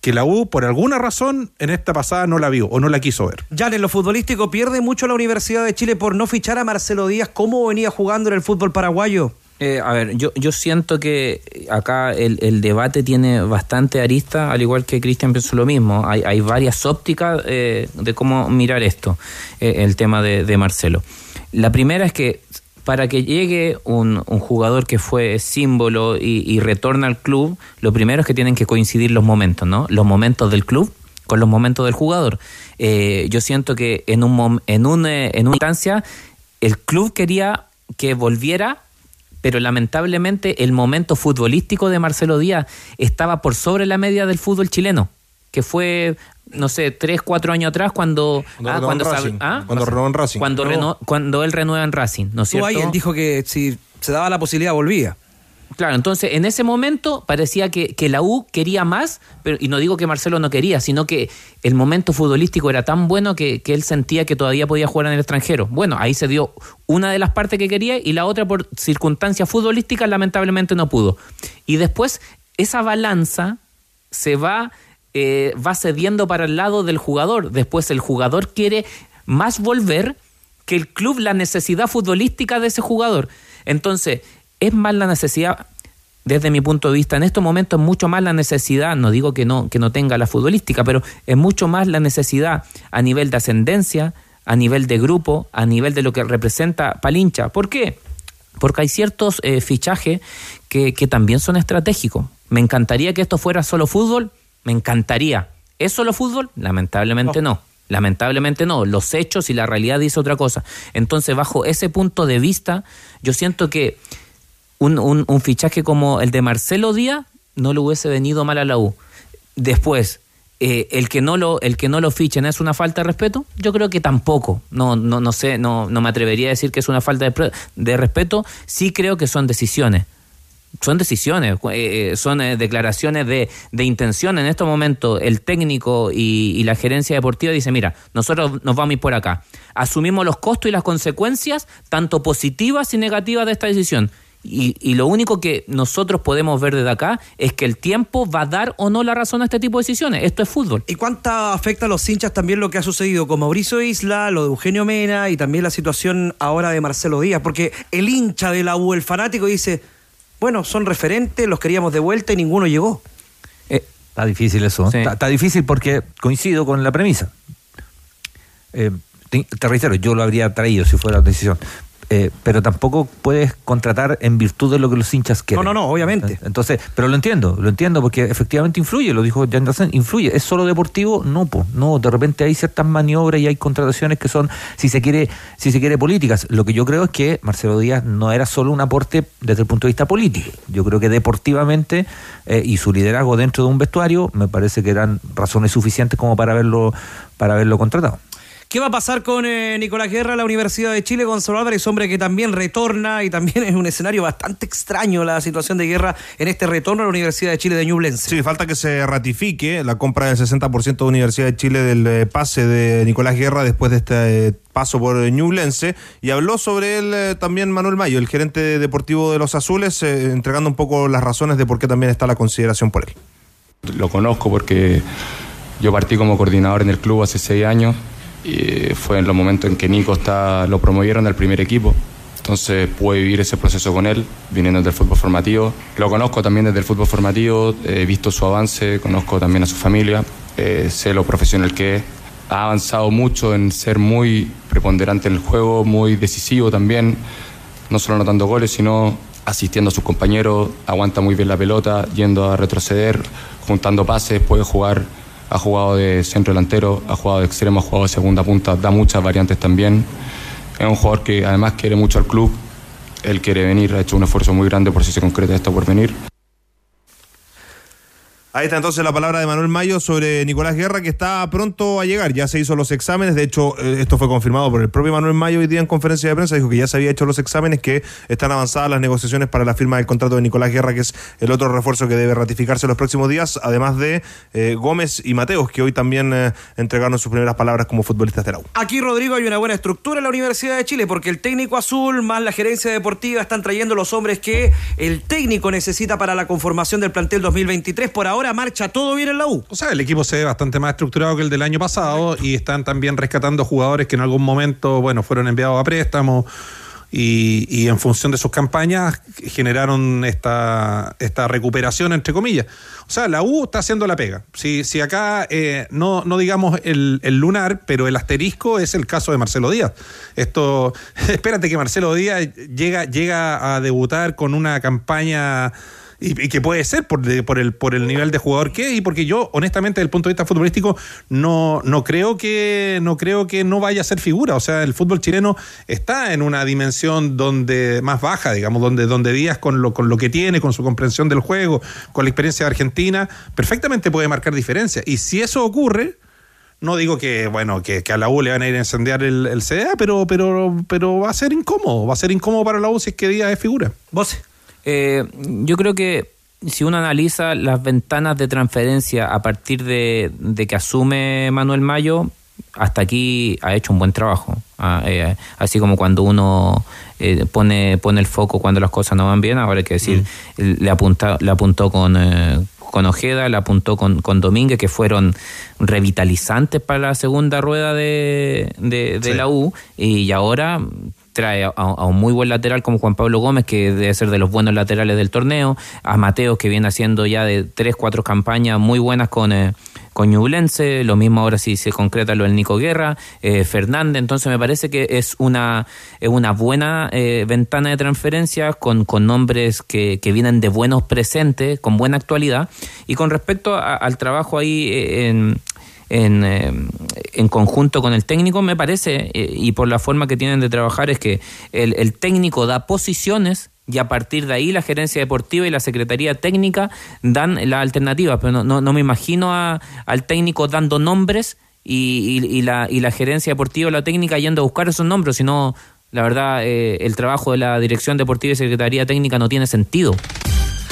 que la U, por alguna razón, en esta pasada no la vio o no la quiso ver. Ya en lo futbolístico pierde mucho la Universidad de Chile por no fichar a Marcelo Díaz. ¿Cómo venía jugando en el fútbol paraguayo? Eh, a ver, yo, yo siento que acá el, el debate tiene bastante arista, al igual que Cristian pensó lo mismo. Hay, hay varias ópticas eh, de cómo mirar esto, eh, el tema de, de Marcelo. La primera es que para que llegue un, un jugador que fue símbolo y, y retorna al club, lo primero es que tienen que coincidir los momentos, ¿no? Los momentos del club con los momentos del jugador. Eh, yo siento que en un en un, eh, en una instancia el club quería que volviera pero lamentablemente el momento futbolístico de Marcelo Díaz estaba por sobre la media del fútbol chileno, que fue, no sé, tres, cuatro años atrás cuando... Cuando ah, cuando Racing. ah, Cuando renovó en Racing. Cuando, reno- cuando él renueva en Racing, ¿no es cierto? ahí, él dijo que si se daba la posibilidad volvía. Claro, entonces en ese momento parecía que, que la U quería más, pero, y no digo que Marcelo no quería, sino que el momento futbolístico era tan bueno que, que él sentía que todavía podía jugar en el extranjero. Bueno, ahí se dio una de las partes que quería y la otra por circunstancias futbolísticas lamentablemente no pudo. Y después esa balanza se va, eh, va cediendo para el lado del jugador. Después el jugador quiere más volver que el club la necesidad futbolística de ese jugador. Entonces, es más la necesidad, desde mi punto de vista, en estos momentos es mucho más la necesidad, no digo que no, que no tenga la futbolística, pero es mucho más la necesidad a nivel de ascendencia, a nivel de grupo, a nivel de lo que representa Palincha. ¿Por qué? Porque hay ciertos eh, fichajes que, que también son estratégicos. Me encantaría que esto fuera solo fútbol, me encantaría. ¿Es solo fútbol? Lamentablemente no. Lamentablemente no, los hechos y la realidad dice otra cosa. Entonces, bajo ese punto de vista, yo siento que un, un- un fichaje como el de Marcelo Díaz no le hubiese venido mal a la U. Después, eh, el que no lo el que no lo fichen es una falta de respeto yo creo que tampoco no no no sé no no me atrevería a decir que es una falta de, de respeto sí creo que son decisiones son decisiones, eh, eh, son eh, declaraciones de, de intención. En estos momentos, el técnico y, y la gerencia deportiva dice, mira, nosotros nos vamos a ir por acá. Asumimos los costos y las consecuencias, tanto positivas y negativas de esta decisión. Y, y lo único que nosotros podemos ver desde acá es que el tiempo va a dar o no la razón a este tipo de decisiones. Esto es fútbol. ¿Y cuánta afecta a los hinchas también lo que ha sucedido con Mauricio Isla, lo de Eugenio Mena y también la situación ahora de Marcelo Díaz? Porque el hincha de la U, el fanático, dice, bueno, son referentes, los queríamos de vuelta y ninguno llegó. Está difícil eso. Sí. Está, está difícil porque coincido con la premisa. Eh, te, te reitero, yo lo habría traído si fuera decisión. Eh, pero tampoco puedes contratar en virtud de lo que los hinchas quieren. No, no, no, obviamente. Entonces, pero lo entiendo, lo entiendo porque efectivamente influye, lo dijo Jan Dassen, influye. ¿Es solo deportivo? No, pues, no, de repente hay ciertas maniobras y hay contrataciones que son, si se quiere, si se quiere políticas. Lo que yo creo es que Marcelo Díaz no era solo un aporte desde el punto de vista político. Yo creo que deportivamente eh, y su liderazgo dentro de un vestuario me parece que eran razones suficientes como para haberlo, para haberlo contratado. ¿Qué va a pasar con eh, Nicolás Guerra, la Universidad de Chile? Gonzalo Álvarez, hombre que también retorna y también es un escenario bastante extraño la situación de Guerra en este retorno a la Universidad de Chile de Ñublense. Sí, falta que se ratifique la compra del 60% de Universidad de Chile del eh, pase de Nicolás Guerra después de este eh, paso por eh, Ñublense y habló sobre él eh, también Manuel Mayo, el gerente deportivo de los Azules, eh, entregando un poco las razones de por qué también está la consideración por él. Lo conozco porque yo partí como coordinador en el club hace seis años fue en los momentos en que Nico está, lo promovieron al primer equipo. Entonces pude vivir ese proceso con él, viniendo del fútbol formativo. Lo conozco también desde el fútbol formativo, he visto su avance, conozco también a su familia, eh, sé lo profesional que es. Ha avanzado mucho en ser muy preponderante en el juego, muy decisivo también, no solo anotando goles, sino asistiendo a sus compañeros, aguanta muy bien la pelota, yendo a retroceder, juntando pases, puede jugar, ha jugado de centro delantero, ha jugado de extremo, ha jugado de segunda punta, da muchas variantes también. Es un jugador que además quiere mucho al club, él quiere venir, ha hecho un esfuerzo muy grande por si se concreta esto por venir. Ahí está entonces la palabra de Manuel Mayo sobre Nicolás Guerra, que está pronto a llegar. Ya se hizo los exámenes. De hecho, eh, esto fue confirmado por el propio Manuel Mayo hoy día en conferencia de prensa. Dijo que ya se había hecho los exámenes, que están avanzadas las negociaciones para la firma del contrato de Nicolás Guerra, que es el otro refuerzo que debe ratificarse los próximos días, además de eh, Gómez y Mateos, que hoy también eh, entregaron sus primeras palabras como futbolistas de la. Aquí, Rodrigo, hay una buena estructura en la Universidad de Chile porque el técnico azul más la gerencia deportiva están trayendo los hombres que el técnico necesita para la conformación del plantel 2023. Por ahora marcha todo bien en la U. O sea, el equipo se ve bastante más estructurado que el del año pasado y están también rescatando jugadores que en algún momento, bueno, fueron enviados a préstamo y, y en función de sus campañas generaron esta, esta recuperación, entre comillas. O sea, la U está haciendo la pega. Si, si acá eh, no, no digamos el, el lunar, pero el asterisco es el caso de Marcelo Díaz. Esto, espérate que Marcelo Díaz llega, llega a debutar con una campaña y, y que puede ser por, el, por el nivel de jugador que es y porque yo honestamente desde el punto de vista futbolístico no, no creo que no creo que no vaya a ser figura o sea el fútbol chileno está en una dimensión donde más baja digamos donde donde Díaz con lo con lo que tiene con su comprensión del juego con la experiencia de Argentina perfectamente puede marcar diferencia y si eso ocurre no digo que, bueno, que, que a la U le van a ir a incendiar el, el CDA, pero, pero, pero va a ser incómodo. Va a ser incómodo para la U si es que Díaz es figura. ¿Vos? Eh, yo creo que si uno analiza las ventanas de transferencia a partir de, de que asume Manuel Mayo, hasta aquí ha hecho un buen trabajo. Ah, eh, así como cuando uno eh, pone, pone el foco cuando las cosas no van bien, ahora hay que decir, le, apunta, le apuntó con, eh, con Ojeda, le apuntó con, con Domínguez, que fueron revitalizantes para la segunda rueda de, de, de Sí. la U, y ahora trae a, un muy buen lateral como Juan Pablo Gómez, que debe ser de los buenos laterales del torneo, a Mateo, que viene haciendo ya de tres, cuatro campañas muy buenas con, eh, con Ñublense, lo mismo ahora si se concreta lo del Nico Guerra, eh, Fernández, entonces me parece que es una, es una buena eh, ventana de transferencias con, con nombres que, que vienen de buenos presentes, con buena actualidad, y con respecto al trabajo ahí eh, en en, eh, en conjunto con el técnico, me parece, eh, y por la forma que tienen de trabajar, es que el, el técnico da posiciones y a partir de ahí la gerencia deportiva y la secretaría técnica dan la alternativa. Pero no, no, no me imagino a- al técnico dando nombres y, y- y la, y la gerencia deportiva o la técnica yendo a buscar esos nombres, sino, la verdad, eh, el trabajo de la dirección deportiva y secretaría técnica no tiene sentido.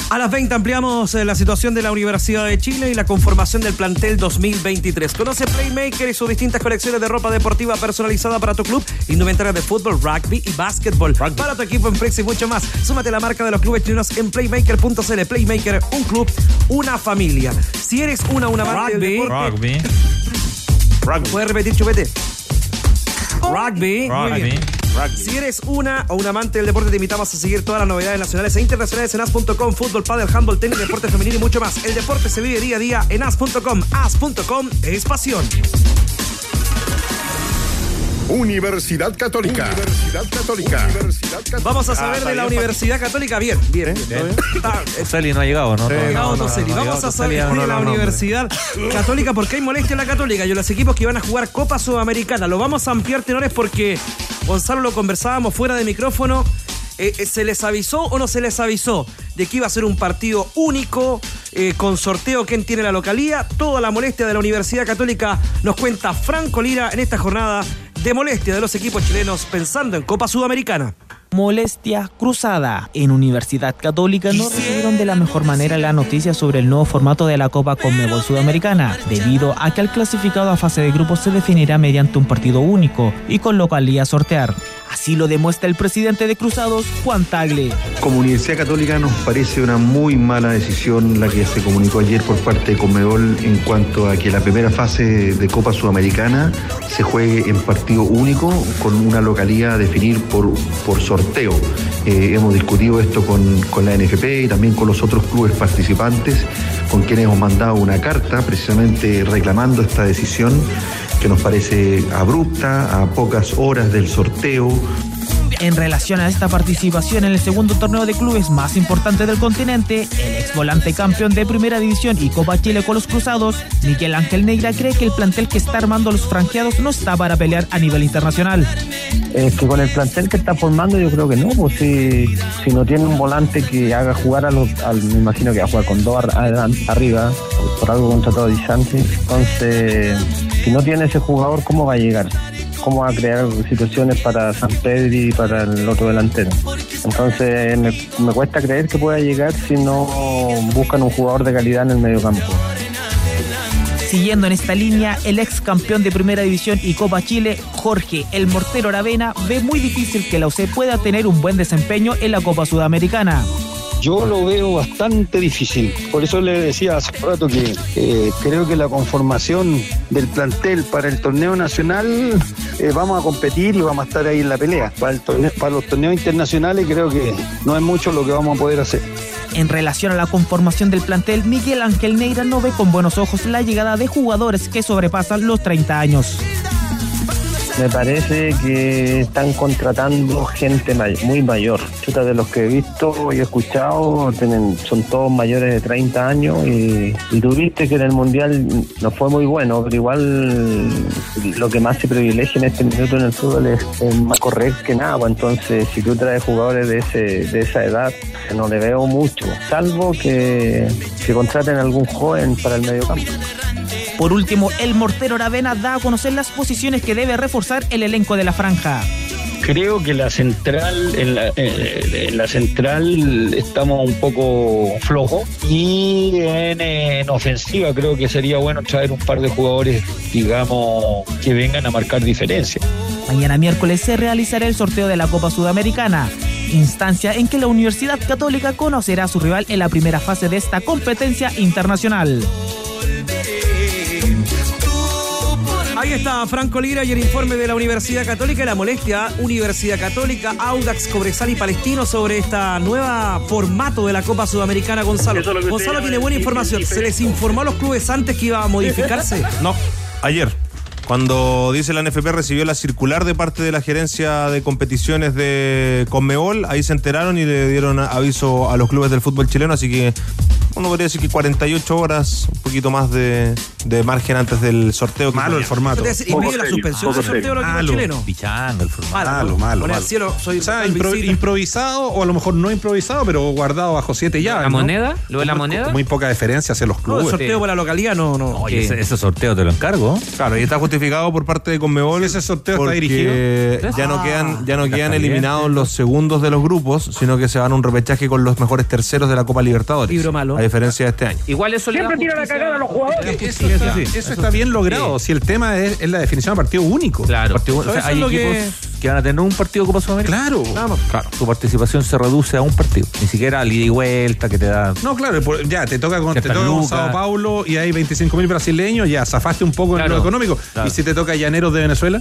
A las 20 ampliamos eh, la situación de la Universidad de Chile y la conformación del plantel 2023. Conoce Playmaker y sus distintas colecciones de ropa deportiva personalizada para tu club, indumentaria de fútbol, rugby y básquetbol. Para tu equipo en Flex y mucho más. Súmate a la marca de los clubes chilenos en playmaker.cl. Playmaker, un club, una familia. Si eres una una amante del deporte, ¿Puedes repetir, chupete? Rugby. Muy Si eres una o un amante del deporte, te invitamos a seguir todas las novedades nacionales e internacionales en as.com, fútbol, pádel, handball, tenis, deporte femenino y mucho más. El deporte se vive día a día en as.com. As.com es pasión. Universidad Católica. Universidad Católica. Universidad Católica. Vamos a saber de la Universidad Católica. Bien, bien. Está- Celi no ha llegado, ¿no? No, Todavía no, no, no, ha Vamos a saber de la no, no, Universidad Católica porque hay molestia en la Católica y en los equipos que van a jugar Copa Sudamericana. Lo vamos a ampliar, tenores, porque Gonzalo lo conversábamos fuera de micrófono. Eh, eh, ¿Se les avisó o no se les avisó de que iba a ser un partido único, eh, con sorteo quién tiene la localía? Toda la molestia de la Universidad Católica nos cuenta Franco Lira en esta jornada de molestia de los equipos chilenos pensando en Copa Sudamericana. Molestia cruzada. En Universidad Católica no recibieron de la mejor manera la noticia sobre el nuevo formato de la Copa Conmebol Sudamericana, debido a que el clasificado a fase de grupos se definirá mediante un partido único y con localía a sortear. Así lo demuestra el presidente de Cruzados, Juan Tagle. Como Universidad Católica nos parece una muy mala decisión la que se comunicó ayer por parte de Conmebol en cuanto a que la primera fase de Copa Sudamericana se juegue en partido único con una localidad a definir por, por sorteo. Eh, hemos discutido esto con, con la NFP y también con los otros clubes participantes, con quienes hemos mandado una carta precisamente reclamando esta decisión que nos parece abrupta, a pocas horas del sorteo, En relación a esta participación en el segundo torneo de clubes más importante del continente, el ex volante campeón de Primera División y Copa Chile con los Cruzados, Miguel Ángel Negra cree que el plantel que está armando los franqueados no está para pelear a nivel internacional. Es que con el plantel que está formando yo creo que no, pues si, si no tiene un volante que haga jugar a los, me imagino que va a jugar con dos arriba, por algo contratado a Dizante, entonces si no tiene ese jugador, ¿cómo va a llegar? ¿Cómo va a crear situaciones para San Pedro y para el otro delantero? Entonces me, cuesta creer que pueda llegar si no buscan un jugador de calidad en el medio campo. Siguiendo en esta línea, el ex campeón de Primera División y Copa Chile, Jorge El Mortero Aravena, ve muy difícil que la UC pueda tener un buen desempeño en la Copa Sudamericana. Yo lo veo bastante difícil. Por eso le decía hace rato que eh, creo que la conformación del plantel para el torneo nacional eh, vamos a competir y vamos a estar ahí en la pelea. Para, el torneo- para los torneos internacionales creo que no es mucho lo que vamos a poder hacer. En relación a la conformación del plantel, Miguel Ángel Neira no ve con buenos ojos la llegada de jugadores que sobrepasan los 30 años. Me parece que están contratando gente muy mayor. Chuta, de los que he visto y escuchado, tienen, son todos mayores de 30 años y, y tú viste que en el Mundial no fue muy bueno, pero igual lo que más se privilegia en este minuto en el fútbol es, más correr que nada. pues Entonces, si tú traes jugadores de, ese, de esa edad, no le veo mucho, salvo que, que contraten algún joven para el medio campo. Por último, el Mortero Aravena da a conocer las posiciones que debe reforzar el elenco de la franja. Creo que la central, en la, eh, en la central estamos un poco flojos y en, en ofensiva creo que sería bueno traer un par de jugadores, digamos, que vengan a marcar diferencia. Mañana miércoles se realizará el sorteo de la Copa Sudamericana, instancia en que la Universidad Católica conocerá a su rival en la primera fase de esta competencia internacional. Ahí está Franco Lira y el informe de la Universidad Católica y la molestia Universidad Católica, Audax, Cobresal y Palestino sobre esta nueva formato de la Copa Sudamericana, Gonzalo. Es Gonzalo tiene buena información. ¿Se les informó a los clubes antes que iba a modificarse? No, ayer. Cuando dice la NFP recibió la circular de parte de la gerencia de competiciones de Conmebol, ahí se enteraron y le dieron aviso a los clubes del fútbol chileno, así que uno podría decir que 48 horas, un poquito más de, de margen antes del sorteo. Malo el formato. Y pide la suspensión del sorteo de los chilenos. Pichando el formato. Malo, malo, Poner malo. cielo, soy o sea, total impro- visita. improvisado o a lo mejor no improvisado, pero guardado bajo siete llaves. ¿La ¿no? moneda? ¿Lo de la Muy- moneda? Muy poca diferencia hacia los No, el clubes. sorteo por la localidad no. no. Oye, ese, ese sorteo te lo encargo. Claro, y está justificado por parte de Conmebol. Ese sorteo está dirigido. Ya no Ah. quedan, ya no quedan eliminados los segundos de los grupos, sino que se van a un repechaje con los mejores terceros de la Copa Libertadores. Libro malo. Diferencia de este año. Igual eso le Siempre tira la cagada a los jugadores. Eso, está, eso está bien logrado. Si el tema es, es la definición de partido único. Claro. Partido- o sea, hay que- equipos que... van a tener un partido de Copa Sudamericana. Claro. Claro, tu participación se reduce a un partido. Ni siquiera al ida y vuelta que te da. No, claro, ya te toca con, te toca con. Sao Paulo y hay 25 mil brasileños, ya zafaste un poco en lo económico. Claro. Y si te toca Llaneros de Venezuela,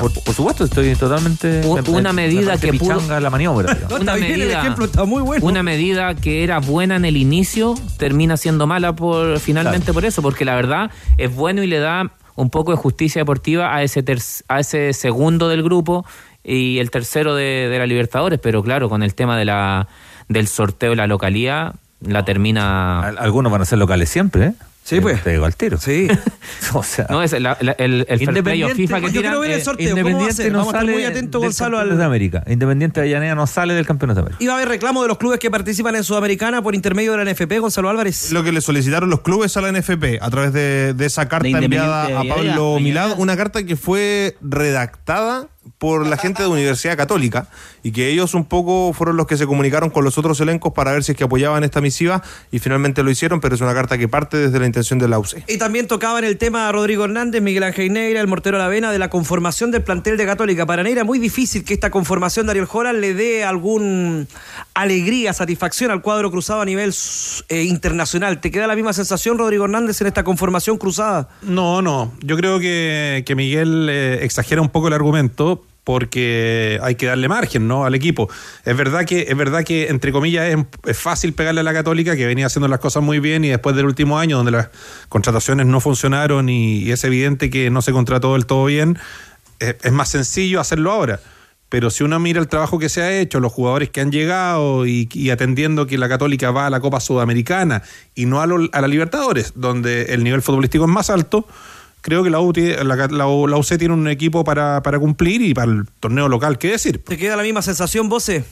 Por, por supuesto, estoy totalmente. U- una me- me medida que pudo- la maniobra. No, Una está bien, el ejemplo está muy bueno. Una medida que era buena en el inicio termina siendo mala por finalmente por eso, porque la verdad es bueno y le da un poco de justicia deportiva a ese ter- a ese segundo del grupo y el tercero de, de la Libertadores, pero claro, con el tema de la del sorteo de la localía la termina Al- Algunos van a ser locales siempre, ¿eh? Sí, pues. Te digo al tiro. Sí. o sea, no es la- la- el, el fair play o Independiente- FIFA que Yo tiran quiero ver el eh, sorteo. ¿Cómo va Independiente no Vamos a estar sale muy atentos, del Gonzalo, campeonato de al... América. Independiente de Avellaneda no sale del campeonato de América. Iba a haber reclamo de los clubes que participan en Sudamericana por intermedio de la NFP, Gonzalo Álvarez. Lo que le solicitaron los clubes a la NFP a través de, de esa carta De enviada a Pablo. Milad, una carta que fue redactada por la gente de Universidad Católica y que ellos un poco fueron los que se comunicaron con los otros elencos para ver si es que apoyaban esta misiva y finalmente lo hicieron, pero es una carta que parte desde la intención de la. Y también tocaban el tema Rodrigo Hernández, Miguel Ángel Neira, el Mortero Aravena, de la conformación del plantel de Católica. Para Neira muy difícil que esta conformación de Ariel Joran le dé algún alegría, satisfacción al cuadro cruzado a nivel eh, internacional. ¿Te queda la misma sensación, Rodrigo Hernández, en esta conformación cruzada? No, no. Yo creo que, que Miguel eh, exagera un poco el argumento porque hay que darle margen ¿no? al equipo. Es verdad que, es verdad que entre comillas, es, fácil pegarle a la Católica, que venía haciendo las cosas muy bien y después del último año, donde las contrataciones no funcionaron y, es evidente que no se contrató del todo bien, es, más sencillo hacerlo ahora. Pero si uno mira el trabajo que se ha hecho, los jugadores que han llegado y, y atendiendo que la Católica va a la Copa Sudamericana y no a, lo- a la Libertadores, donde el nivel futbolístico es más alto, creo que la, U tiene- la, la- la UC tiene un equipo para, para cumplir y para el torneo local, ¿qué decir? ¿Te queda la misma sensación, Vose?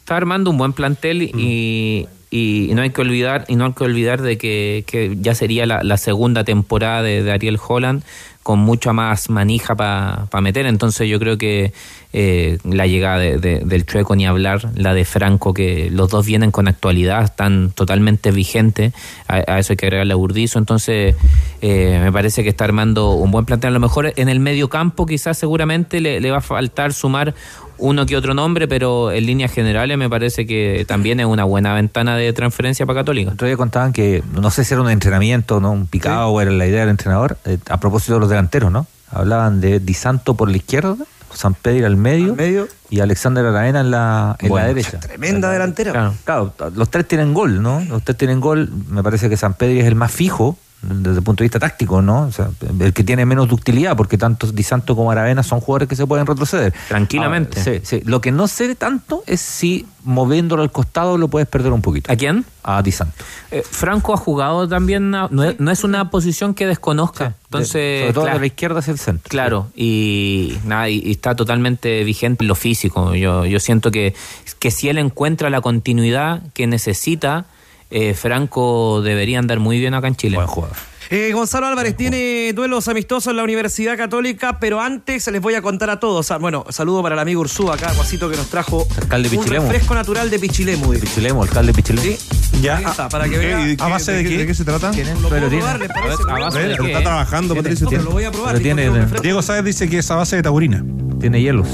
está armando un buen plantel y, y no hay que olvidar y no hay que olvidar de que, que ya sería la, segunda temporada de, de Ariel Holland con mucha más manija para meter. Entonces yo creo que eh, la llegada de- de- del Chueco ni hablar la de Franco que los dos vienen con actualidad están totalmente vigentes a, eso hay que agregarle a Burdizo entonces eh, me parece que está armando un buen plantel. A lo mejor en el medio campo quizás seguramente le va a faltar sumar uno que otro nombre, pero en líneas generales me parece que también es una buena ventana de transferencia para Católica. Otro día contaban que, no sé si era un entrenamiento, no un picado o era la idea del entrenador, eh, a propósito de los delanteros, ¿no? Hablaban de Di Santo por la izquierda, San Pedro al medio, y Alexander Araena en la, en Bueno, la derecha. Tremenda delantera. Claro, claro, los tres tienen gol, ¿no? Los tres tienen gol. Me parece que San Pedro es el más fijo desde el punto de vista táctico, ¿no? O sea, el que tiene menos ductilidad, porque tanto Di Santo como Aravena son jugadores que se pueden retroceder. Tranquilamente. Sí, sí. Lo que no sé tanto es si moviéndolo al costado lo puedes perder un poquito. ¿A quién? A Di Santo. Eh, Franco ha jugado también, a- no, es, no es una posición que desconozca. Entonces, Sobre todo claro, de la izquierda hacia el centro. Claro, y nada, y, y está totalmente vigente en lo físico. Yo, yo siento que, que si él encuentra la continuidad que necesita, eh, Franco debería andar muy bien acá en Chile. Buen jugador. Eh, Gonzalo Álvarez tiene duelos amistosos en la Universidad Católica, pero antes les voy a contar a todos. Ah, Bueno, saludo para el amigo Ursúa acá, Guasito, que nos trajo Alcalde un Pichilemu. refresco natural de Pichilemu. dice. Pichilemo, alcalde Pichilemo. Sí, Ya. ahí está, para que ¿Qué? vea. ¿Y qué- ¿A base de qué? ¿De qué se trata? Lo puedo probar, ¿le parece? A base de Pero qué? está trabajando, Patricio. No, lo voy a probar. Tiene-. Diego Sáez dice que es a base de taurina. Tiene hielos.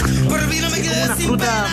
Una fruta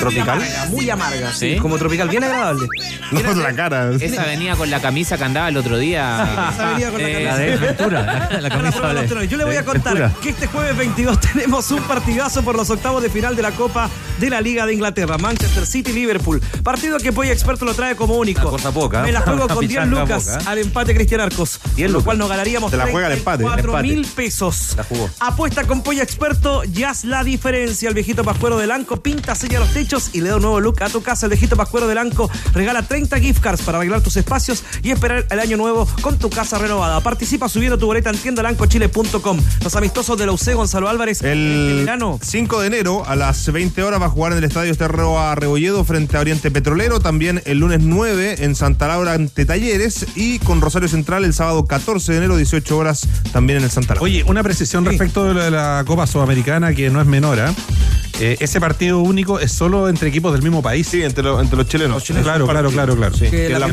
Tropical. amarga, muy amarga, sí, ¿Sí? como tropical, bien agradable. No, la cara. Esa venía con la camisa que andaba el otro día. Esa venía con la Eh, camisa. La de Ventura. La, la camisa de-. Yo le voy a contar Ventura. que este jueves 22 tenemos un partidazo por los octavos de final de la Copa de la Liga de Inglaterra. Manchester City Liverpool. Partido que Poy Experto lo trae como único. Cosa poca. Me la juego con 10 pichanga lucas poca, ¿eh? al empate Cristian Arcos. 10 Con lo cual nos ganaríamos Te la juega al empate. 4 Empate. mil pesos. La jugó. Apuesta con Poy Experto, ya es la diferencia. El viejito Pascuero del Anco pinta, sella los techos y le da un nuevo look a tu casa. El viejito Pascuero del Anco regala 30 gift cards para arreglar tus espacios y esperar el año nuevo con tu casa renovada. Participa subiendo tu boleta en tiendalancochile.com. Los amistosos de la UC Gonzalo Álvarez este El verano. 5 de enero a las 20 horas va a jugar en el Estadio Esterroa Rebolledo frente a Oriente Petrolero. También el lunes 9 en Santa Laura ante Talleres. Y con Rosario Central el sábado 14 de enero, 18 horas también en el Santa Laura. Oye, una precisión respecto de la, de la Copa Sudamericana que no es menor. ¿Ah? Eh, ese partido único es solo entre equipos del mismo país. Sí, entre, lo- entre los chilenos. Claro, claro, claro, claro. Sí. Que Que la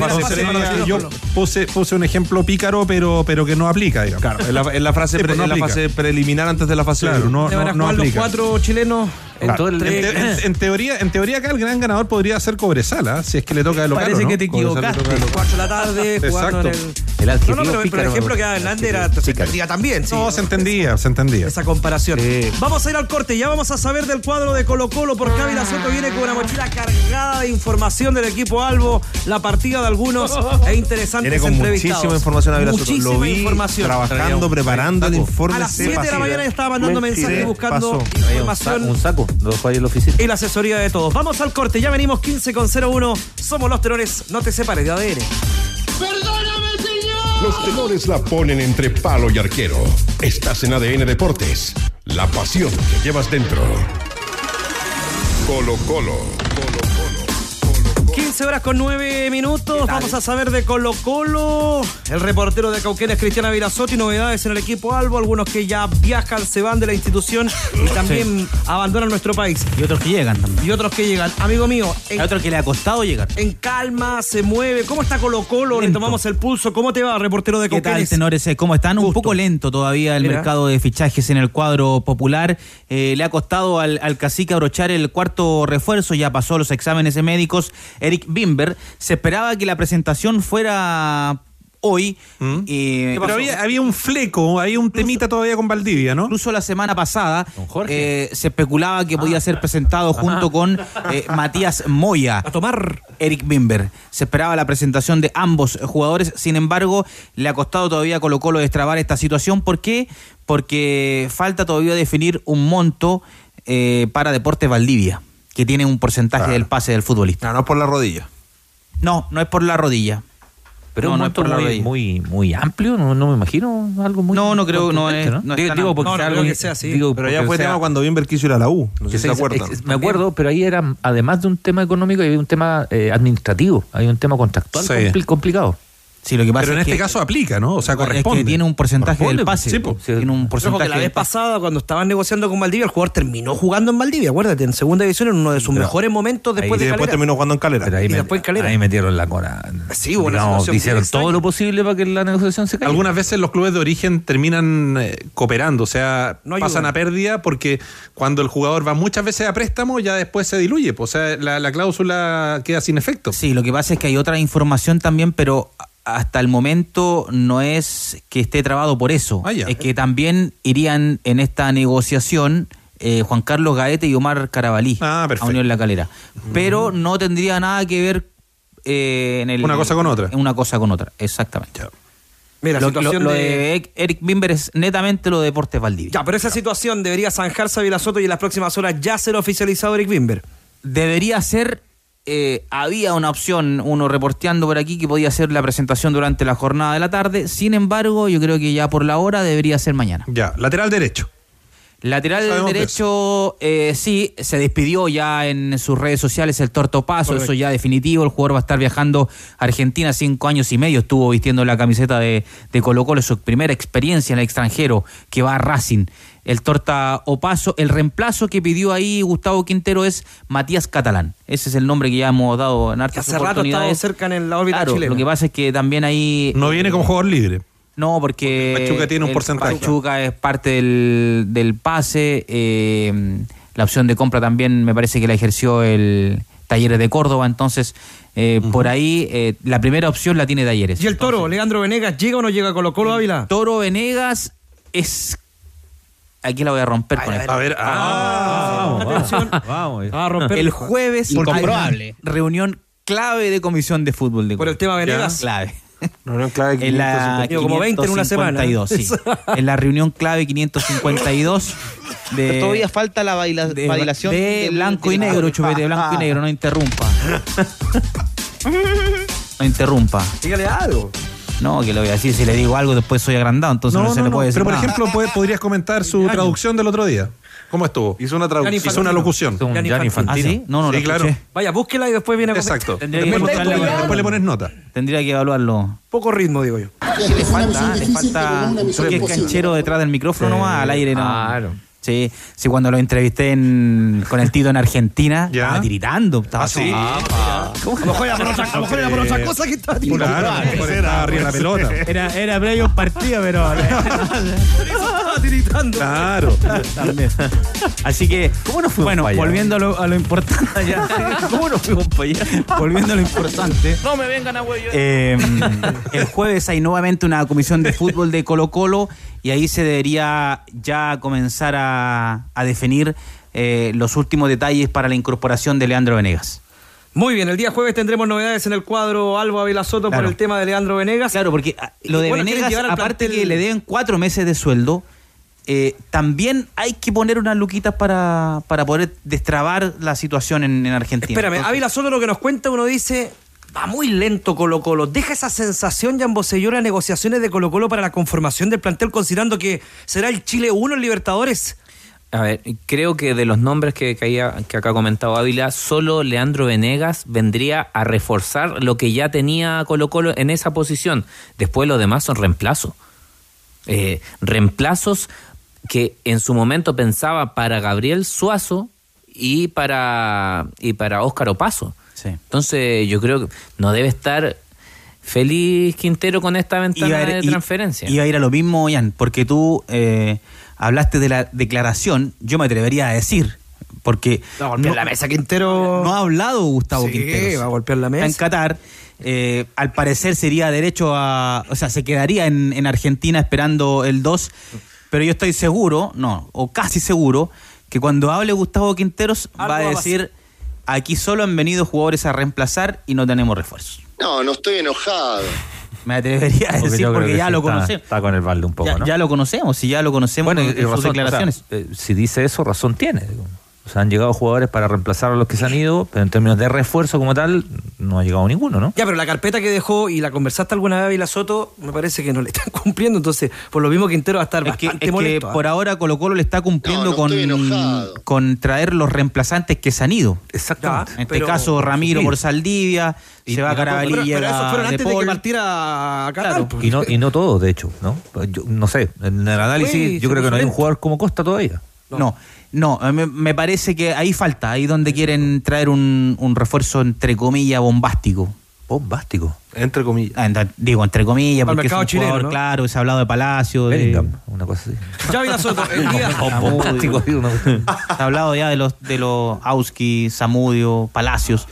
Yo puse, puse un ejemplo pícaro, pero, pero que no aplica, digamos. Claro, en la, en la fase, Sí, pre- pues no en la aplica. fase preliminar antes de la fase Claro, no, Se van a no, no jugar los aplica. cuatro chilenos. En todo el- En, Entre- te- en- en teoría, en teoría acá el gran ganador podría ser Cobresal, ¿ah? si es que le toca de local. Parece que te equivocaste. local. 4 de la tarde jugando en el. El No, adjetivo no, pero, pero pícaro el ejemplo que Hernández era, se entendía también, sí. No, se entendía, se entendía. esa comparación. Sí. Vamos a ir al corte, ya vamos a saber del cuadro de Colo Colo porque Ávila Soto viene con una mochila cargada de información del equipo Albo, la partida de algunos e interesantes Viene con entrevistados. muchísima información Ávila Soto. Lo vi información. trabajando, preparando el informe. A las se 7 de la mañana estaba mandando Me mensajes buscando información un saco, lo dejó ahí en la oficina. y la asesoría de todos. Vamos al corte, ya venimos 15 con 01. Somos los tenores, no te separes de ADN. Los tenores la ponen entre palo y arquero. Estás en ADN Deportes. La pasión que llevas dentro. Colo Colo. 15 horas con 9 minutos. Vamos a saber de Colo Colo. El reportero de Cauquenes, Cristiana Virazotti. Novedades en el equipo Albo. Algunos que ya viajan, se van de la institución y también abandonan nuestro país. Y otros que llegan también. Y otros que llegan. Amigo mío, en, Hay otro que le ha costado llegar. en calma, se mueve. ¿Cómo está Colo Colo? Le Lento. tomamos el pulso. ¿Cómo te va, reportero de ¿Qué tal, tenores? Eh, ¿Cómo están? Un poco lento todavía el Mira. mercado de fichajes en el cuadro popular. Eh, le ha costado al, al cacique abrochar el cuarto refuerzo, ya pasó los exámenes médicos. Eric Bimber. Se esperaba que la presentación fuera hoy. eh, Pero había, había un fleco, había un temita todavía con Valdivia, ¿no? Incluso la semana pasada Jorge. eh, se especulaba que podía ser presentado junto con eh, Matías Moya. A tomar. Eric Bimber. Se esperaba la presentación de ambos jugadores, sin embargo, le ha costado todavía a Colo Colo destrabar esta situación. ¿Por qué? Porque falta todavía definir un monto eh, para Deportes Valdivia, que tiene un porcentaje del pase del futbolista. No, no es por la rodilla. No, no es por la rodilla. Pero No, un no es por la muy, rodilla. muy, muy amplio, no, no me imagino algo muy. No, no creo, no es- no es digo, digo porque No, no sea algo- que sea así. digo Pero ya fue tema cuando Bimber quiso ir a la U. No sé si se acuerdan. me acuerdo, pero ahí era, además de un tema económico, había un tema eh, administrativo, hay un tema contractual Sí. compli- complicado. Sí, lo que pasa Pero en es este que- caso aplica, ¿no? O sea, es corresponde. que tiene un porcentaje del pase. sí, po. Tiene un Ojo porcentaje que la vez pasada, cuando estaban negociando con Valdivia, el jugador terminó jugando en Valdivia. Acuérdate, en segunda división, en uno de sus Pero mejores momentos después y de después Calera. terminó jugando en Calera. Pero ahí, Y me- después Calera. ahí metieron la cora. Sí, Digamos, situación hicieron todo lo posible para que la negociación se caiga. Algunas veces los clubes de origen terminan eh, cooperando, o sea, No pasan a pérdida porque cuando el jugador va muchas veces a préstamo ya después se diluye, pues, o sea, la, la cláusula queda sin efecto. Sí, lo que pasa es que hay otra información también, pero hasta el momento no es que esté trabado por eso. Ah, es que también irían en esta negociación eh, Juan Carlos Gaete y Omar Carabalí Ah, a. Unión La Calera. Pero no tendría nada que ver eh, en el, Una cosa con otra. en una cosa con otra, exactamente. Mira, lo, situación lo- lo de- Eric Bimber es netamente lo de Deportes Valdivia. Ya, pero esa situación debería zanjarse a Vilasoto y en las próximas horas ya ser oficializado Eric Bimber. debería ser, eh, había una opción, uno reporteando por aquí, que podía ser la presentación durante la jornada de la tarde. Sin embargo, yo creo que ya por la hora debería ser mañana. Ya, lateral derecho. Lateral Sabemos derecho, eh, sí, se despidió ya en sus redes sociales el Torto Paso, Correcto. eso ya definitivo. El jugador va a estar viajando a Argentina cinco años y medio. Estuvo vistiendo la camiseta de, de Colo Colo, su primera experiencia en el extranjero, que va a Racing. El Torta Opaso, el reemplazo que pidió ahí Gustavo Quintero es Matías Catalán. Ese es el nombre que ya hemos dado en hartas hace rato estaba oportunidades. cerca en la órbita Claro, chilena. lo que pasa es que también ahí... No viene como jugador libre. No, porque, Pachuca tiene un porcentaje. Pachuca es parte del, del pase. eh, la opción de compra también me parece que la ejerció el Talleres de Córdoba. Entonces, eh, por ahí, eh, la primera opción la tiene Talleres. ¿Y el toro, Leandro Venegas, llega o no llega a Colo Colo Ávila? Toro Venegas es. Aquí la voy a romper con esto. A ver, ah, Atención. Vamos. Va a romper El jueves hay reunión clave de comisión de fútbol de por el tema Venegas. Clave. reunión clave En la 550. Como 20 en una semana. 552, sí. En la reunión clave 552 de, Todavía falta la baila- de, bailación de blanco y negro, chupete, blanco y negro, no interrumpa. No interrumpa. Dígale algo. No, que lo voy a decir, si le digo algo después soy agrandado, entonces no, No, se no, le no. puede decir Pero por nada. ejemplo, puede- podrías comentar su traducción del otro día. ¿Cómo estuvo? Hizo una traducción, hizo una locución. Un Gianni Infantino. ¿Ah, sí? No, no Sí, lo claro. escuché. Vaya, búsquela y después viene a Exacto. Que Después, le pones nota. Tendría que evaluarlo. Poco ritmo, digo yo. Sí, le falta, le falta toque canchero detrás del micrófono nomás, al aire no. Claro. Sí, sí, cuando lo entrevisté en- con el Tito en Argentina, ¿Ya? estaba tiritando. Estaba ¿Ah, sí? A lo mejor era por otra, a lo mejor era por otra cosa que está tirando. Claro, a lo mejor estaba arriba la pelota. Era, era previo un partido, pero. Estaba tiritando. Claro. También. Así que, ¿Cómo no fuimos bueno, volviendo a lo, a lo importante. ya. ¿Cómo nos fuimos para allá? volviendo a lo importante. No me vengan a huello. Eh, el jueves hay nuevamente una comisión de fútbol de Colo Colo y ahí se debería ya comenzar a, a definir eh, los últimos detalles para la incorporación de Leandro Venegas. Muy bien, el día jueves tendremos novedades en el cuadro Alba Ávila Soto Claro. por el tema de Leandro Venegas. Claro, porque ah, lo de Bueno, Venegas, aparte plantel- que le deben cuatro meses de sueldo, eh, también hay que poner unas luquitas para, para poder destrabar la situación en, en Argentina. Espérame, Ávila Soto lo que nos cuenta, uno dice, va muy lento Colo Colo. Deja esa sensación, Jan Boselló, las negociaciones de Colo Colo para la conformación del plantel, considerando que será el Chile 1 en Libertadores. A ver, creo que de los nombres que, que, que acá ha comentado Ávila, solo Leandro Venegas vendría a reforzar lo que ya tenía Colo Colo en esa posición. Después los demás son reemplazos. Eh, reemplazos que en su momento pensaba para Gabriel Suazo y para, y para Óscar Opaso. Sí. Entonces yo creo que no debe estar feliz Quintero con esta ventana Iba a ir- de transferencia. Iba a ir a lo mismo, Jan, porque tú eh, hablaste de la declaración, yo me atrevería a decir, porque Va a golpear la mesa Quintero. no ha hablado Gustavo Sí, Quinteros. va a golpear la mesa. Está en Qatar. eh, al parecer sería derecho a. O sea, se quedaría en, en Argentina esperando el 2. Pero yo estoy seguro, no, o casi seguro, que cuando hable Gustavo Quinteros Algo va a va a decir: aquí solo han venido jugadores a reemplazar y no tenemos refuerzos. No, no estoy enojado. Me atrevería a Porque decir porque que ya sí lo está- conocemos. Está con el balde un poco, Ya, ¿no? ya lo conocemos, si ya lo conocemos Bueno, y, en y sus razón, o sea, declaraciones. eh, si dice eso, razón tiene. digo. O sea, han llegado jugadores para reemplazar a los que se han ido, pero en términos de refuerzo como tal, no ha llegado ninguno, ¿no? Ya, pero la carpeta que dejó y la conversaste alguna vez Ávila Soto, me parece que no le están cumpliendo. Entonces, por lo mismo Quintero va a estar Es que, bastante es que molesto. ¿ah? por ahora Colo Colo le está cumpliendo No, no con, con traer los reemplazantes que se han ido. Exactamente. Ya, En este caso, Ramiro Sí. por Saldivia, se va a Carabalí, pero, pero llega eso fueron De antes de que partiera. Claro. pues. Y no, y no todos, de hecho, ¿no? Yo, no sé, en el análisis Sí, yo creo que no hay un jugador como Costa todavía. No, no, me, me parece que ahí falta, ahí donde quieren traer un, un refuerzo entre comillas bombástico. Bombástico. Entre comillas. Ah, ent- Digo, entre comillas, porque es un chileno, jugador, ¿no? claro, se ha hablado de Palacio, de, Bellingham, una cosa así. Ya Ávila Soto, el día. Bombástico, digo, una- se ha hablado ya de los de los Auski, Zamudio, Palacios,